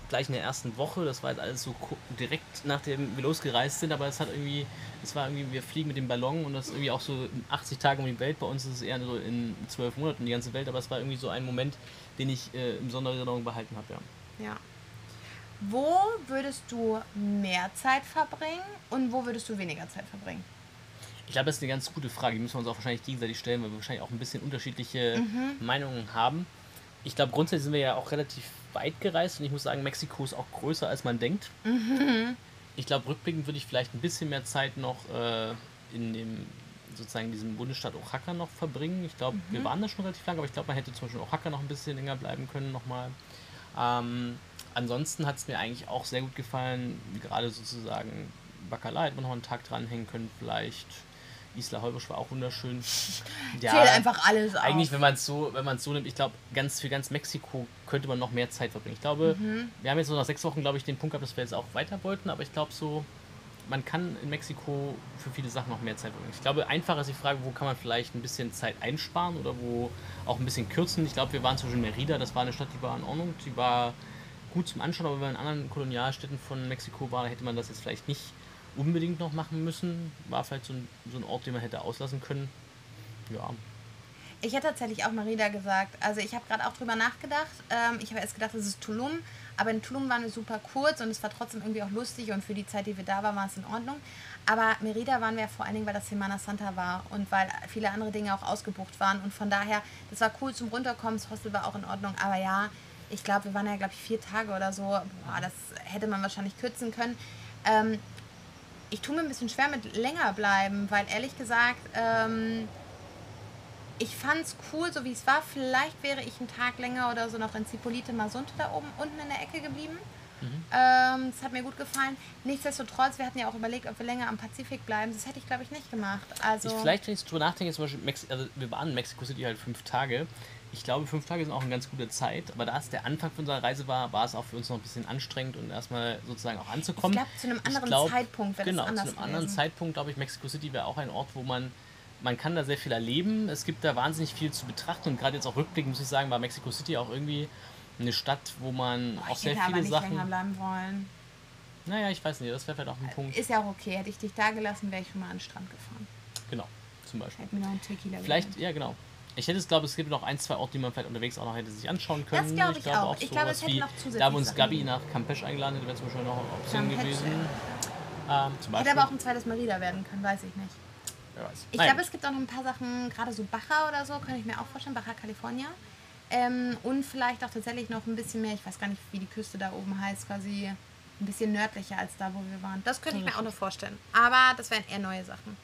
S2: gleich in der ersten Woche. Das war jetzt alles so direkt nachdem wir losgereist sind, aber es hat irgendwie, es war irgendwie, wir fliegen mit dem Ballon und das irgendwie auch so 80 Tage um die Welt. Bei uns ist es eher so in zwölf Monaten die ganze Welt, aber es war irgendwie so ein Moment, den ich äh, in besonderer Erinnerung behalten habe,
S1: ja. Ja. Wo würdest du mehr Zeit verbringen und wo würdest du weniger Zeit verbringen?
S2: Ich glaube, das ist eine ganz gute Frage. Die müssen wir uns auch wahrscheinlich gegenseitig stellen, weil wir wahrscheinlich auch ein bisschen unterschiedliche mhm. Meinungen haben. Ich glaube, grundsätzlich sind wir ja auch relativ weit gereist und ich muss sagen, Mexiko ist auch größer, als man denkt. Mhm. Ich glaube, rückblickend würde ich vielleicht ein bisschen mehr Zeit noch äh, in dem sozusagen diesem Bundesstaat Oaxaca noch verbringen. Ich glaube, mhm. wir waren da schon relativ lang, aber ich glaube, man hätte zum Beispiel Oaxaca noch ein bisschen länger bleiben können nochmal. Ähm, ansonsten hat es mir eigentlich auch sehr gut gefallen, gerade sozusagen Bacala hätte man noch einen Tag dranhängen können, vielleicht Isla Holbosch war auch wunderschön.
S1: Ja, Zählt einfach alles
S2: auf. Eigentlich, wenn man es so, wenn man so nimmt, ich glaube, ganz für ganz Mexiko könnte man noch mehr Zeit verbringen. Ich glaube, mhm. wir haben jetzt so nach sechs Wochen, glaube ich, den Punkt gehabt, dass wir jetzt auch weiter wollten, aber ich glaube so, man kann in Mexiko für viele Sachen noch mehr Zeit verbringen. Ich glaube, einfacher ist die Frage, wo kann man vielleicht ein bisschen Zeit einsparen oder wo auch ein bisschen kürzen. Ich glaube, wir waren zum Beispiel in Merida, das war eine Stadt, die war in Ordnung, die war gut zum Anschauen, aber wenn man in anderen Kolonialstädten von Mexiko war, hätte man das jetzt vielleicht nicht unbedingt noch machen müssen. War vielleicht so ein, so ein Ort, den man hätte auslassen können. Ja.
S1: Ich hätte tatsächlich auch Marida gesagt. Also ich habe gerade auch drüber nachgedacht. Ähm, ich habe erst gedacht, es ist Tulum. Aber in Tulum war es super kurz und es war trotzdem irgendwie auch lustig und für die Zeit, die wir da waren, war es in Ordnung. Aber Merida waren wir vor allen Dingen, weil das Semana Santa war und weil viele andere Dinge auch ausgebucht waren. Und von daher, das war cool zum Runterkommen. Das Hostel war auch in Ordnung. Aber ja, ich glaube, wir waren ja, glaube ich, vier Tage oder so. Boah, das hätte man wahrscheinlich kürzen können. Ähm, ich tue mir ein bisschen schwer mit länger bleiben, weil ehrlich gesagt, ähm, ich fand es cool, so wie es war. Vielleicht wäre ich einen Tag länger oder so noch in Zipolite Masunte da oben unten in der Ecke geblieben. Mhm. Ähm, das hat mir gut gefallen. Nichtsdestotrotz, wir hatten ja auch überlegt, ob wir länger am Pazifik bleiben. Das hätte ich, glaube ich, nicht gemacht. Also
S2: ich, vielleicht, wenn ich drüber nachdenke, zum Beispiel, Mex also wir waren in Mexico City halt fünf Tage. Ich glaube, fünf Tage sind auch eine ganz gute Zeit, aber da es der Anfang von unserer Reise war, war es auch für uns noch ein bisschen anstrengend und erstmal sozusagen auch anzukommen. Ich
S1: glaube, zu einem anderen glaub, Zeitpunkt
S2: wäre Genau, zu einem anderen Zeitpunkt, glaube ich, Mexico City wäre auch ein Ort, wo man, man kann da sehr viel erleben. Es gibt da wahnsinnig viel zu betrachten und gerade jetzt auch rückblickend, muss ich sagen, war Mexico City auch irgendwie eine Stadt, wo man Boah, auch sehr viele nicht Sachen. Länger bleiben wollen. Naja, ich weiß nicht, das wäre vielleicht auch ein Punkt.
S1: Ist ja auch okay. Hätte ich dich da gelassen, wäre ich schon mal an den Strand gefahren.
S2: Genau, zum Beispiel.
S1: Hätte mir noch einen Tequila
S2: Vielleicht, ja genau. Ich hätte es, glaube es gibt noch ein, zwei Orte, die man vielleicht unterwegs auch noch hätte sich anschauen können. Das
S1: glaube ich, ich glaube auch. Ich glaube, es hätte noch zusätzlich
S2: Da haben uns Gabi nach Campeche eingeladen hätte, wäre zum Beispiel noch eine Option Campeche. gewesen.
S1: Ähm, zum hätte aber auch ein zweites Merida werden können, weiß ich nicht.
S2: Wer weiß.
S1: Ich glaube, es gibt auch noch ein paar Sachen, gerade so Baja oder so, kann ich mir auch vorstellen, Baja California. Ähm, und vielleicht auch tatsächlich noch ein bisschen mehr, ich weiß gar nicht, wie die Küste da oben heißt, quasi ein bisschen nördlicher als da, wo wir waren. Das könnte ich mir auch noch vorstellen. Aber das wären eher neue Sachen.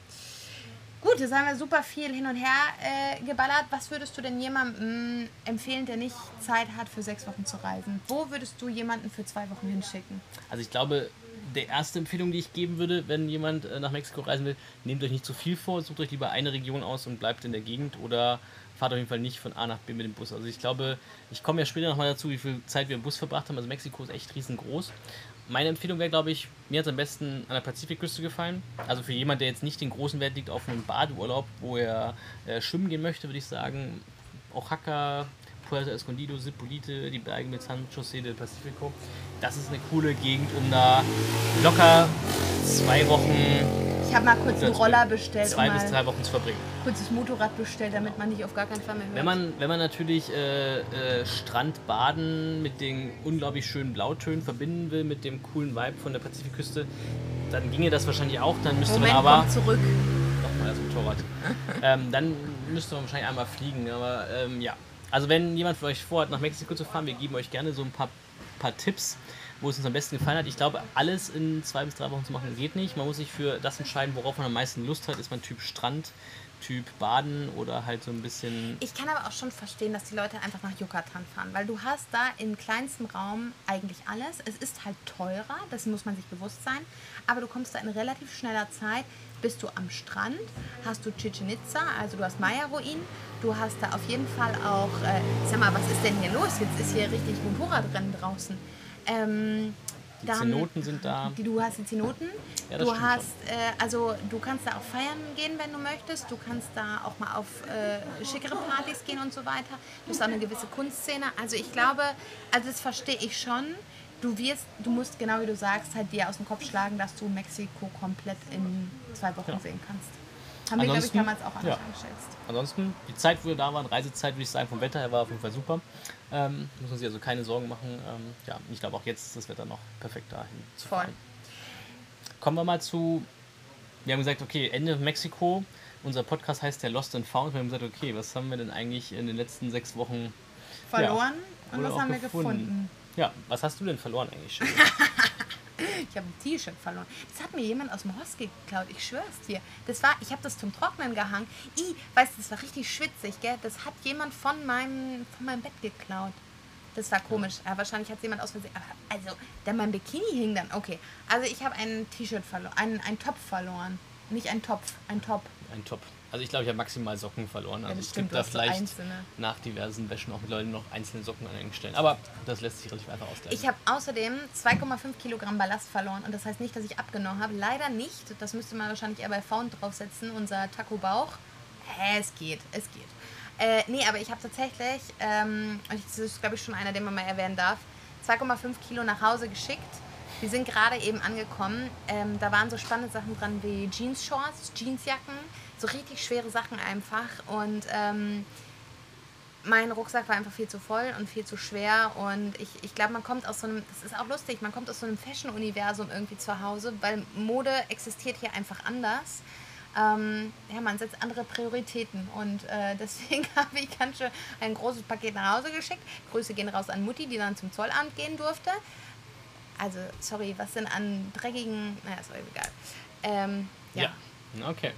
S1: Gut, jetzt haben wir super viel hin und her äh, geballert. Was würdest du denn jemandem empfehlen, der nicht Zeit hat, für sechs Wochen zu reisen? Wo würdest du jemanden für zwei Wochen hinschicken?
S2: Also ich glaube, die erste Empfehlung, die ich geben würde, wenn jemand äh, nach Mexiko reisen will, nehmt euch nicht zu viel vor, sucht euch lieber eine Region aus und bleibt in der Gegend oder fahrt auf jeden Fall nicht von A nach B mit dem Bus. Also ich glaube, ich komme ja später nochmal dazu, wie viel Zeit wir im Bus verbracht haben. Also Mexiko ist echt riesengroß meine Empfehlung wäre, glaube ich, mir hat es am besten an der Pazifikküste gefallen. Also für jemanden, der jetzt nicht den großen Wert liegt auf einen Badeurlaub, wo er äh, schwimmen gehen möchte, würde ich sagen, Oaxaca, Puerto Escondido, Zipolite, die Berge mit San José del Pacifico. Das ist eine coole Gegend, um da locker zwei Wochen
S1: ich habe mal kurz einen Roller bestellt.
S2: Zwei um bis drei Wochen zu verbringen.
S1: Kurzes Motorrad bestellt, damit man nicht auf gar keinen Fall mehr hört.
S2: Wenn man, wenn man natürlich äh, äh, Strandbaden mit den unglaublich schönen Blautönen verbinden will, mit dem coolen Vibe von der Pazifikküste, dann ginge das wahrscheinlich auch. Dann müsste
S1: Moment,
S2: man aber.
S1: Kommt zurück.
S2: Nochmal das Motorrad. ähm, dann müsste man wahrscheinlich einmal fliegen. Aber ähm, ja. Also wenn jemand für euch vorhat, nach Mexiko zu fahren, wir geben euch gerne so ein paar, paar Tipps wo es uns am besten gefallen hat. Ich glaube, alles in zwei bis drei Wochen zu machen geht nicht. Man muss sich für das entscheiden, worauf man am meisten Lust hat. Ist man Typ Strand, Typ Baden oder halt so ein bisschen.
S1: Ich kann aber auch schon verstehen, dass die Leute einfach nach Yucatan fahren, weil du hast da im kleinsten Raum eigentlich alles. Es ist halt teurer, das muss man sich bewusst sein, aber du kommst da in relativ schneller Zeit. Bist du am Strand, hast du Chichen Itza, also du hast Maya-Ruinen, du hast da auf jeden Fall auch, äh, sag mal, was ist denn hier los? Jetzt ist hier richtig Motorradrennen draußen. Ähm,
S2: die dann, Zenoten sind da.
S1: Die, du hast die Zenoten. Ja, du hast, äh, also du kannst da auch feiern gehen, wenn du möchtest. Du kannst da auch mal auf äh, schickere Partys gehen und so weiter. Du hast auch eine gewisse Kunstszene. Also ich glaube, also das verstehe ich schon. Du wirst, du musst genau wie du sagst, halt dir aus dem Kopf schlagen, dass du Mexiko komplett in zwei Wochen ja. sehen kannst. Haben wir, glaube ich, damals auch anders ja. eingeschätzt.
S2: Ansonsten, die Zeit, wo wir da waren, Reisezeit, würde ich sagen, vom Wetter her war auf jeden Fall super. Ähm, muss man sich also keine Sorgen machen. Ähm, ja, ich glaube auch jetzt ist das Wetter noch perfekt dahin zu fahren. Voll. Kommen wir mal zu, wir haben gesagt, okay, Ende Mexiko. Unser Podcast heißt ja Lost and Found. Wir haben gesagt, okay, was haben wir denn eigentlich in den letzten sechs Wochen
S1: verloren ja, und was haben wir gefunden? gefunden?
S2: Ja, was hast du denn verloren eigentlich schon?
S1: Ich habe ein T-Shirt verloren. Das hat mir jemand aus dem Hostel geklaut. Ich schwör's dir. Das war, ich habe das zum Trocknen gehangen. I, weißt du, das war richtig schwitzig, gell? Das hat jemand von meinem, von meinem Bett geklaut. Das war komisch. Ja, wahrscheinlich hat es jemand aus Versehen. Aber also, dann mein Bikini hing dann. Okay. Also ich habe ein T-Shirt verloren, einen, einen Topf verloren. Nicht ein Topf, ein Top.
S2: Ein Top. Also ich glaube, ich habe maximal Socken verloren. Also ja, es gibt da vielleicht so nach diversen Wäschen auch mit Leuten noch einzelne Socken an einigen Stellen. Aber das lässt sich relativ einfach ausgleichen.
S1: Ich habe außerdem 2,5 Kilogramm Ballast verloren und das heißt nicht, dass ich abgenommen habe. Leider nicht. Das müsste man wahrscheinlich eher bei Found draufsetzen, unser Taco-Bauch. Hä, es geht, es geht. Äh, nee, aber ich habe tatsächlich, ähm, und das ist glaube ich schon einer, den man mal erwähnen darf, 2,5 Kilo nach Hause geschickt. Wir sind gerade eben angekommen. Ähm, da waren so spannende Sachen dran wie Jeans-Shorts, Jeansjacken so richtig schwere Sachen einfach. Und ähm, mein Rucksack war einfach viel zu voll und viel zu schwer. Und ich, ich glaube, man kommt aus so einem, das ist auch lustig, man kommt aus so einem Fashion-Universum irgendwie zu Hause, weil Mode existiert hier einfach anders. Ähm, ja, man setzt andere Prioritäten und äh, deswegen habe ich ganz schön ein großes Paket nach Hause geschickt. Grüße gehen raus an Mutti, die dann zum Zollamt gehen durfte. Also, sorry, was denn an dreckigen, naja, sorry, egal. Ähm,
S2: ja. ja, okay.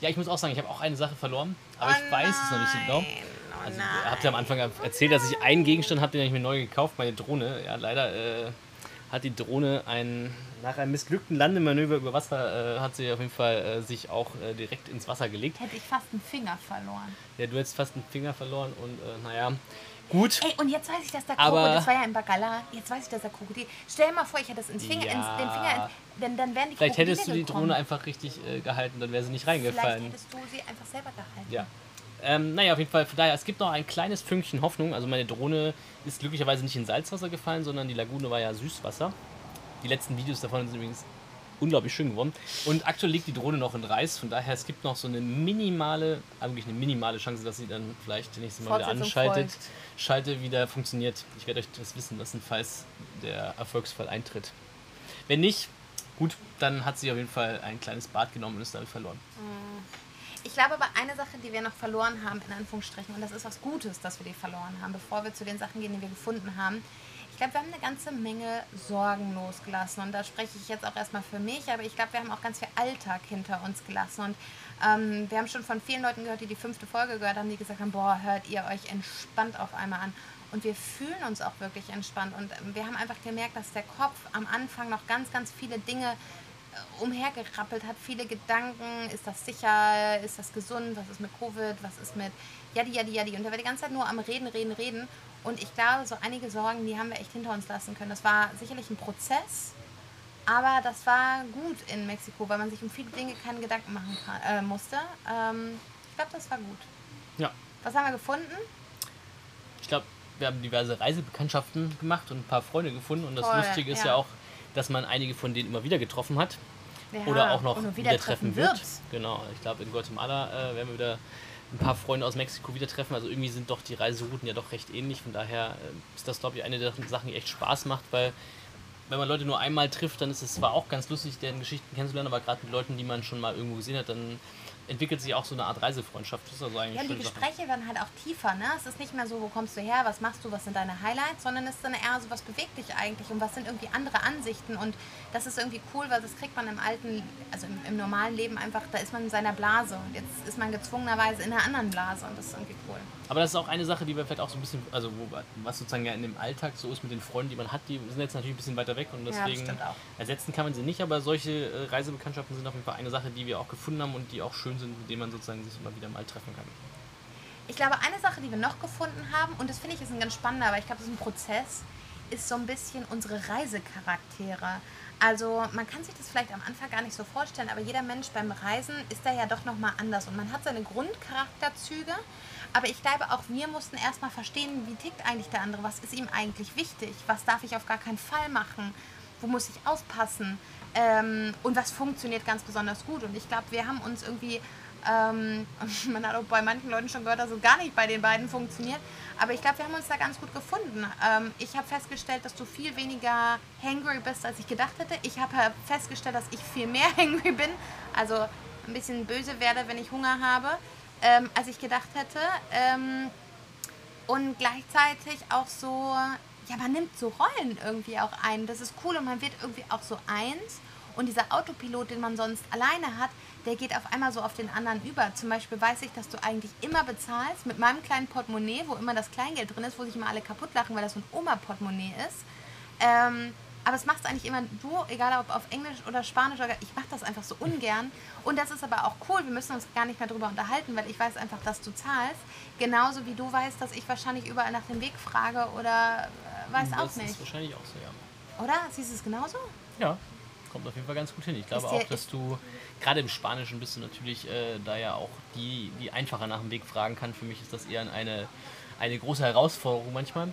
S2: Ja, ich muss auch sagen, ich habe auch eine Sache verloren, aber oh ich weiß es noch nicht so genau.
S1: Oh
S2: also, ihr habt ja am Anfang erzählt, dass ich einen Gegenstand habe, den ich mir neu gekauft, meine Drohne. Ja, leider äh, hat die Drohne ein, nach einem missglückten Landemanöver über Wasser, äh, hat sie auf jeden Fall äh, sich auch äh, direkt ins Wasser gelegt.
S1: Hätte ich fast einen Finger verloren.
S2: Ja, du hättest fast einen Finger verloren und äh, naja, gut.
S1: Ey, und jetzt weiß ich, dass der
S2: Aber-
S1: Krokodil, das war ja im Bacala, jetzt weiß ich, dass der Krokodil. Stell dir mal vor, ich hätte das ins Finger,
S2: Ja.
S1: ins, den Finger, ins, denn dann wären die
S2: Vielleicht
S1: Krokodile
S2: hättest du die
S1: gekommen.
S2: Drohne einfach richtig äh, gehalten, dann wäre sie nicht
S1: Vielleicht
S2: reingefallen.
S1: hättest du sie einfach selber gehalten.
S2: Ja. Ähm, naja, auf jeden Fall, von daher, es gibt noch ein kleines Fünkchen Hoffnung. Also meine Drohne ist glücklicherweise nicht in Salzwasser gefallen, sondern die Lagune war ja Süßwasser. Die letzten Videos davon sind übrigens unglaublich schön geworden. Und aktuell liegt die Drohne noch in Reis, von daher es gibt noch so eine minimale, wirklich eine minimale Chance, dass sie dann vielleicht nächstes Mal wieder anschaltet,
S1: folgt.
S2: schalte wieder funktioniert. Ich werde euch das wissen lassen, falls der Erfolgsfall eintritt. Wenn nicht, gut, dann hat sie auf jeden Fall ein kleines Bad genommen und ist damit verloren.
S1: Ich glaube aber eine Sache, die wir noch verloren haben, in Anführungsstrichen, und das ist was Gutes, dass wir die verloren haben, bevor wir zu den Sachen gehen, die wir gefunden haben. Ich glaube, wir haben eine ganze Menge Sorgen losgelassen. Und da spreche ich jetzt auch erstmal für mich, aber ich glaube, wir haben auch ganz viel Alltag hinter uns gelassen. Und ähm, wir haben schon von vielen Leuten gehört, die die fünfte Folge gehört haben, die gesagt haben, boah, hört ihr euch entspannt auf einmal an. Und wir fühlen uns auch wirklich entspannt. Und ähm, wir haben einfach gemerkt, dass der Kopf am Anfang noch ganz, ganz viele Dinge äh, umhergerappelt hat, viele Gedanken, ist das sicher, ist das gesund, was ist mit Covid, was ist mit jadi, jadi, jadi. Und er war die ganze Zeit nur am Reden, Reden, Reden. Und ich glaube, so einige Sorgen, die haben wir echt hinter uns lassen können. Das war sicherlich ein Prozess, aber das war gut in Mexiko, weil man sich um viele Dinge keine Gedanken machen kann, äh, musste. Ähm, ich glaube, das war gut.
S2: Ja.
S1: Was haben wir gefunden?
S2: Ich glaube, wir haben diverse Reisebekanntschaften gemacht und ein paar Freunde gefunden. Und das
S1: Voll,
S2: Lustige ist ja.
S1: ja.
S2: auch, dass man einige von denen immer wieder getroffen hat
S1: Ja,
S2: oder auch noch
S1: und
S2: wieder, treffen wird.
S1: wird.
S2: Genau, ich glaube, in Guatemala äh, werden wir wieder ein paar Freunde aus Mexiko wieder treffen. Also irgendwie sind doch die Reiserouten ja doch recht ähnlich. Von daher äh, ist das, glaube ich, eine der Sachen, die echt Spaß macht, weil wenn man Leute nur einmal trifft, dann ist es zwar auch ganz lustig, deren Geschichten kennenzulernen, aber gerade mit Leuten, die man schon mal irgendwo gesehen hat, dann entwickelt sich auch so eine Art Reisefreundschaft. Das ist also eigentlich
S1: Ja, und die
S2: schöne Sache.
S1: Gespräche werden halt auch tiefer, ne? Es ist nicht mehr so, wo kommst du her, was machst du, was sind deine Highlights, sondern es ist dann eher so, was bewegt dich eigentlich und was sind irgendwie andere Ansichten und das ist irgendwie cool, weil das kriegt man im alten, also im, im normalen Leben einfach, da ist man in seiner Blase und jetzt ist man gezwungenerweise in einer anderen Blase und das ist irgendwie cool.
S2: Aber das ist auch eine Sache, die wir vielleicht auch so ein bisschen, also wo, was sozusagen ja in dem Alltag so ist mit den Freunden, die man hat, die sind jetzt natürlich ein bisschen weiter weg und
S1: Ja,
S2: deswegen
S1: auch.
S2: ersetzen kann man sie nicht, aber solche äh, Reisebekanntschaften sind auf jeden Fall eine Sache, die wir auch gefunden haben und die auch schön sind, mit denen man sozusagen sich immer wieder mal treffen kann.
S1: Ich glaube, eine Sache, die wir noch gefunden haben, und das finde ich ist ein ganz spannender, aber ich glaube, das ist ein Prozess, ist so ein bisschen unsere Reisecharaktere. Also man kann sich das vielleicht am Anfang gar nicht so vorstellen, aber jeder Mensch beim Reisen ist da ja doch nochmal anders und man hat seine Grundcharakterzüge. Aber ich glaube, auch wir mussten erstmal verstehen, wie tickt eigentlich der andere, was ist ihm eigentlich wichtig, was darf ich auf gar keinen Fall machen, wo muss ich aufpassen ähm, und was funktioniert ganz besonders gut. Und ich glaube, wir haben uns irgendwie ähm, man hat auch bei manchen Leuten schon gehört, dass es gar nicht bei den beiden funktioniert. Aber ich glaube, wir haben uns da ganz gut gefunden. Ähm, ich habe festgestellt, dass du viel weniger hangry bist, als ich gedacht hätte. Ich habe halt festgestellt, dass ich viel mehr hangry bin. Also ein bisschen böse werde, wenn ich Hunger habe, ähm, als ich gedacht hätte. Ähm, und gleichzeitig auch so, ja, man nimmt so Rollen irgendwie auch ein. Das ist cool und man wird irgendwie auch so eins. Und dieser Autopilot, den man sonst alleine hat, der geht auf einmal so auf den anderen über. Zum Beispiel weiß ich, dass du eigentlich immer bezahlst mit meinem kleinen Portemonnaie, wo immer das Kleingeld drin ist, wo sich immer alle kaputt lachen, weil das so ein Oma-Portemonnaie ist. Ähm, aber es machst eigentlich immer du, egal ob auf Englisch oder Spanisch oder ich mache das einfach so ungern. Und das ist aber auch cool. Wir müssen uns gar nicht mehr darüber unterhalten, weil ich weiß einfach, dass du zahlst. Genauso wie du weißt, dass ich wahrscheinlich überall nach dem Weg frage oder weiß auch
S2: das
S1: nicht.
S2: ist wahrscheinlich auch so, ja.
S1: Oder? Siehst du es genauso?
S2: Ja, kommt auf jeden Fall ganz gut hin. Ich glaube auch, dass du, gerade im Spanischen bist du natürlich äh, da ja auch die, die einfacher nach dem Weg fragen kann. Für mich ist das eher eine, eine große Herausforderung manchmal.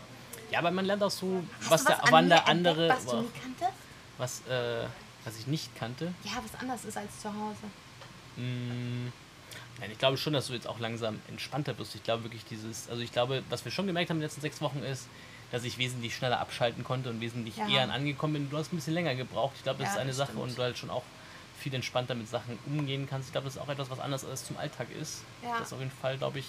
S2: Ja, aber man lernt auch so,
S1: Hast
S2: was der
S1: an
S2: wann
S1: mir
S2: der andere,
S1: entdeckt, was du nie kanntest?
S2: was, äh, was ich nicht kannte.
S1: Ja, was anders ist als zu Hause.
S2: Mm, Nein, ich glaube schon, dass du jetzt auch langsam entspannter wirst. Ich glaube wirklich dieses, also ich glaube, was wir schon gemerkt haben in den letzten sechs Wochen ist, dass ich wesentlich schneller abschalten konnte und wesentlich
S1: Ja.
S2: eher angekommen bin. Du hast ein bisschen länger gebraucht. Ich glaube, das
S1: Ja,
S2: ist eine
S1: das
S2: Sache
S1: stimmt.
S2: und du halt schon auch viel entspannter mit Sachen umgehen kannst. Ich glaube, das ist auch etwas, was anders als zum Alltag ist.
S1: Ja.
S2: Das ist auf jeden Fall, glaube ich,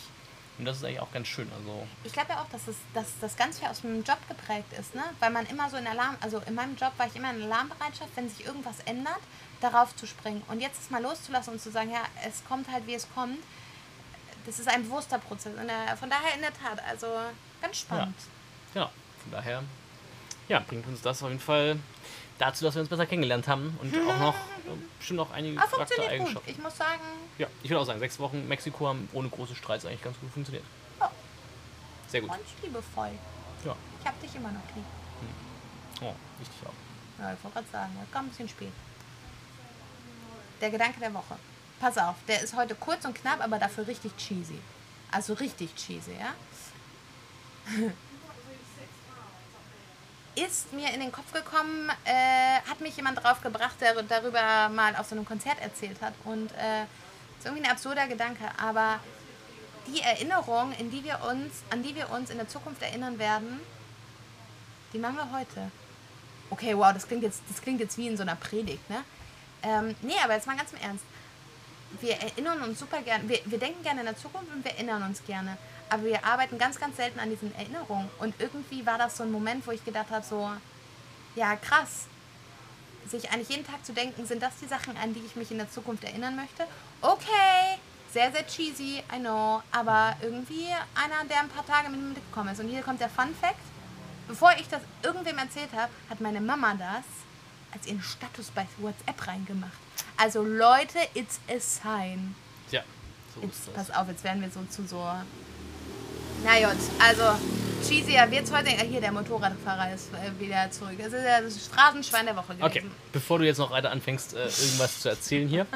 S2: und das ist eigentlich auch ganz schön. Also,
S1: Ich glaube ja auch, dass, es, dass das ganz viel aus dem Job geprägt ist, ne? Weil man immer so in Alarm, also in meinem Job war ich immer in Alarmbereitschaft, wenn sich irgendwas ändert, darauf zu springen. Und jetzt es mal loszulassen und zu sagen, ja, es kommt halt, wie es kommt, das ist ein bewusster Prozess. Und, äh, von daher in der Tat, also ganz spannend.
S2: Genau. Von daher ja, bringt uns das auf jeden Fall dazu, dass wir uns besser kennengelernt haben und auch noch äh, bestimmt auch einige
S1: Ah, funktioniert gut.
S2: Charaktereigenschaften.
S1: Ich muss sagen,
S2: Ja, ich würde auch sagen, sechs Wochen Mexiko haben ohne große Streits eigentlich ganz gut funktioniert.
S1: Ja.
S2: Sehr gut.
S1: und liebevoll.
S2: Ja.
S1: Ich hab dich immer noch lieb.
S2: Oh, richtig auch.
S1: Ja, ich wollte gerade sagen, kam ein bisschen spät. Der Gedanke der Woche. Pass auf, der ist heute kurz und knapp, aber dafür richtig cheesy. Also richtig cheesy, ja? Ist mir in den Kopf gekommen, äh, hat mich jemand drauf gebracht, der darüber mal auf so einem Konzert erzählt hat. Und äh, ist irgendwie ein absurder Gedanke, aber die Erinnerung, in die wir uns, an die wir uns in der Zukunft erinnern werden, die machen wir heute. Okay, wow, das klingt jetzt, das klingt jetzt wie in so einer Predigt, ne? Ähm, nee, aber jetzt mal ganz im Ernst. Wir erinnern uns super gerne, wir, wir denken gerne in der Zukunft und wir erinnern uns gerne. Aber wir arbeiten ganz, ganz selten an diesen Erinnerungen. Und irgendwie war das so ein Moment, wo ich gedacht habe, so, ja, krass. Sich eigentlich jeden Tag zu denken, sind das die Sachen, an die ich mich in der Zukunft erinnern möchte? Okay, sehr, sehr cheesy, I know. Aber irgendwie einer, der ein paar Tage mit mir mitgekommen ist. Und hier kommt der Fun Fact. Bevor ich das irgendwem erzählt habe, hat meine Mama das als ihren Status bei WhatsApp reingemacht. Also Leute, it's a sign.
S2: Ja, so
S1: Jetzt,
S2: ist das.
S1: pass auf, jetzt werden wir so zu so. Na gut, also cheesier wird's heute. Ah, Hier, der Motorradfahrer ist äh, wieder zurück. Das ist ja das Phrasenschwein der Woche gewesen.
S2: Okay, bevor du jetzt noch weiter anfängst, äh, irgendwas zu erzählen hier,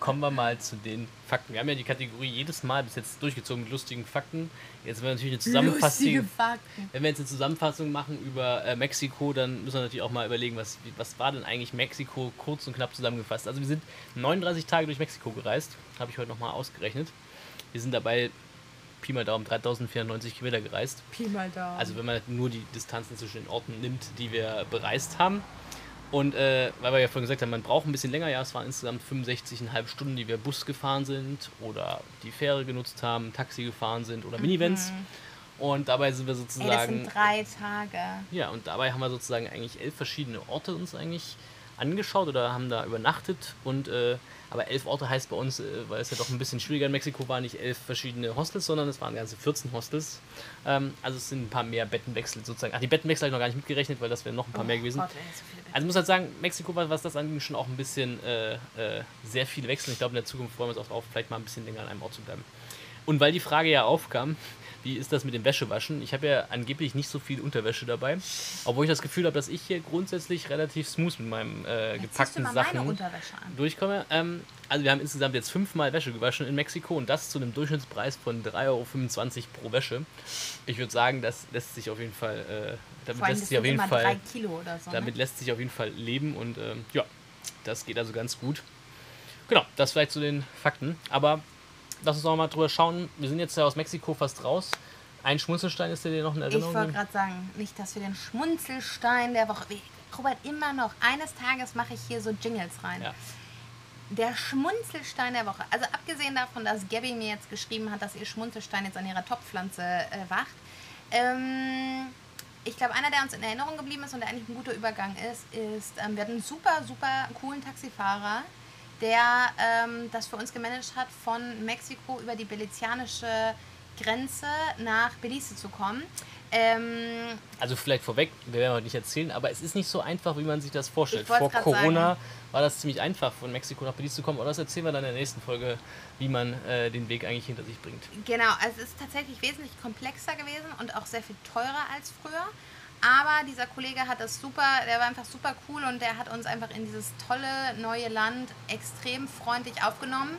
S2: kommen wir mal zu den Fakten. Wir haben ja die Kategorie jedes Mal bis jetzt durchgezogen mit lustigen Fakten. Jetzt werden wir natürlich eine Zusammenfassung. Wenn wir jetzt eine Zusammenfassung machen über äh, Mexiko, dann müssen wir natürlich auch mal überlegen, was, was war denn eigentlich Mexiko kurz und knapp zusammengefasst. Also wir sind 39 Tage durch Mexiko gereist, habe ich heute nochmal ausgerechnet. Wir sind dabei Pi mal Daumen 3094 Kilometer gereist.
S1: Pi mal da.
S2: Also wenn man nur die Distanzen zwischen den Orten nimmt, die wir bereist haben. Und äh, weil wir ja vorhin gesagt haben, man braucht ein bisschen länger, ja, es waren insgesamt 65,5 Stunden, die wir Bus gefahren sind oder die Fähre genutzt haben, Taxi gefahren sind oder Minivans. Und dabei sind wir
S1: Mhm. Ey, das
S2: sozusagen.
S1: sind drei Tage.
S2: Ja, und dabei haben wir sozusagen eigentlich elf verschiedene Orte uns eigentlich angeschaut oder haben da übernachtet. Und äh, aber elf Orte heißt bei uns, äh, weil es ja doch ein bisschen schwieriger in Mexiko war, nicht elf verschiedene Hostels, sondern es waren ganze 14 Hostels. Ähm, also es sind ein paar mehr Bettenwechsel sozusagen. Ach, die Bettenwechsel habe ich noch gar nicht mitgerechnet, weil das wären noch ein paar mehr gewesen.
S1: Oh Gott, so
S2: Also ich muss halt sagen, Mexiko war, was das angeht, schon auch ein bisschen äh, äh, sehr viele Wechsel. Ich glaube, in der Zukunft freuen wir uns auch drauf, vielleicht mal ein bisschen länger an einem Ort zu bleiben. Und weil die Frage ja aufkam, wie ist das mit dem Wäschewaschen? Ich habe ja angeblich nicht so viel Unterwäsche dabei, obwohl ich das Gefühl habe, dass ich hier grundsätzlich relativ smooth mit meinen äh, gepackten Sachen durchkomme. Ähm, also wir haben insgesamt jetzt fünfmal Wäsche gewaschen in Mexiko und das zu einem Durchschnittspreis von 3,25 Euro pro Wäsche. Ich würde sagen, das lässt sich auf jeden Fall, äh, damit lässt sich auf jeden Fall
S1: so.
S2: damit
S1: ne?
S2: lässt sich auf jeden Fall leben und ähm, ja, das geht also ganz gut. Genau, das vielleicht zu den Fakten. Aber lass uns noch mal drüber schauen. Wir sind jetzt ja aus Mexiko fast raus. Ein Schmunzelstein ist dir noch in
S1: Ich
S2: Erinnerung?
S1: wollte gerade sagen, nicht, dass wir den Schmunzelstein der Woche. Robert, immer noch. Eines Tages mache ich hier so Jingles rein.
S2: Ja.
S1: Der Schmunzelstein der Woche. Also abgesehen davon, dass Gabby mir jetzt geschrieben hat, dass ihr Schmunzelstein jetzt an ihrer Topfpflanze äh, wacht. Ähm, ich glaube, einer, der uns in Erinnerung geblieben ist und der eigentlich ein guter Übergang ist, ist, ähm, wir hatten einen super, super coolen Taxifahrer, der ähm, das für uns gemanagt hat, von Mexiko über die belizianische Grenze nach Belize zu kommen. Ähm,
S2: Also vielleicht vorweg, wir werden heute nicht erzählen, aber es ist nicht so einfach, wie man sich das vorstellt. Vor Corona
S1: sagen.
S2: war das ziemlich einfach, von Mexiko nach Belize zu kommen. Aber das erzählen wir dann in der nächsten Folge, wie man äh, den Weg eigentlich hinter sich bringt.
S1: Genau, also es ist tatsächlich wesentlich komplexer gewesen und auch sehr viel teurer als früher. Aber dieser Kollege hat das super, der war einfach super cool und der hat uns einfach in dieses tolle neue Land extrem freundlich aufgenommen.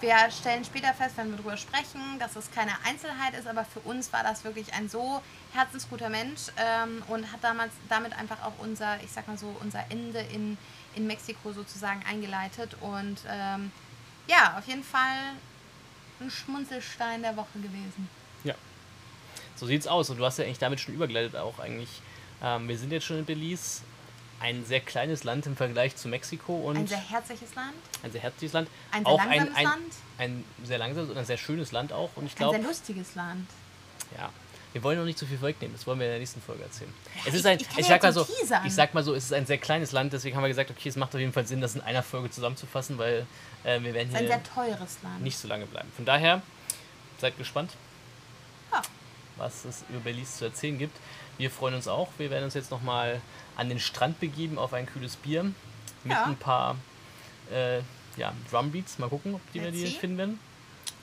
S1: Wir stellen später fest, wenn wir darüber sprechen, dass es keine Einzelheit ist, aber für uns war das wirklich ein so herzensguter Mensch ähm, und hat damals damit einfach auch unser, ich sag mal so, unser Ende in, in Mexiko sozusagen eingeleitet. Und ähm, ja, auf jeden Fall ein Schmunzelstein der Woche gewesen.
S2: So sieht's aus. Und du hast ja eigentlich damit schon übergeleitet auch eigentlich. Ähm, wir sind jetzt schon in Belize. Ein sehr kleines Land im Vergleich zu Mexiko und
S1: Ein sehr herzliches Land,
S2: ein sehr herzliches Land.
S1: ein sehr
S2: auch
S1: langsames
S2: ein, ein,
S1: Land,
S2: ein sehr langsames und ein sehr schönes Land auch. Und ich
S1: ein
S2: glaube,
S1: sehr lustiges Land.
S2: ja, wir wollen noch nicht zu viel vorwegnehmen. Das wollen wir in der nächsten Folge erzählen. es
S1: ich-
S2: ist ein,
S1: ich
S2: ich,
S1: ja
S2: sag mal so,
S1: teasern.
S2: ich sag mal so, es ist ein sehr kleines Land. Deswegen haben wir gesagt, okay, es macht auf jeden Fall Sinn, das in einer Folge zusammenzufassen, weil äh, wir werden
S1: ein
S2: hier nicht so lange bleiben. Von daher, seid gespannt. Was es über Belize zu erzählen gibt. Wir freuen uns auch. Wir werden uns jetzt nochmal an den Strand begeben auf ein kühles Bier mit
S1: Ja.
S2: ein paar äh, ja, Drumbeats. Mal gucken, ob die wir die
S1: see.
S2: finden werden.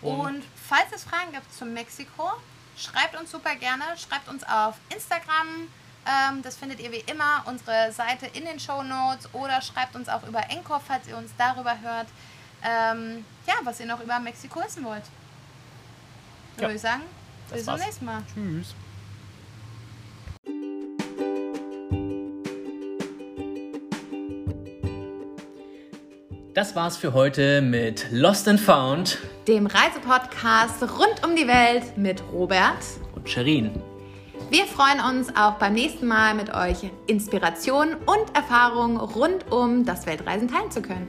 S1: Und falls es Fragen gibt zum Mexiko, schreibt uns super gerne. Schreibt uns auf Instagram. Ähm, das findet ihr wie immer unsere Seite in den Show Notes oder schreibt uns auch über Encore, falls ihr uns darüber hört. Ähm, ja, was ihr noch über Mexiko wissen wollt.
S2: Ja,
S1: würde ich sagen,
S2: das
S1: bis zum nächsten Mal.
S2: Tschüss. Das war's für heute mit Lost and Found
S1: Dem Reisepodcast rund um die Welt mit Robert.
S2: und Sherin.
S1: Wir freuen uns auch beim nächsten Mal mit euch Inspirationen und Erfahrungen rund um das Weltreisen teilen zu können.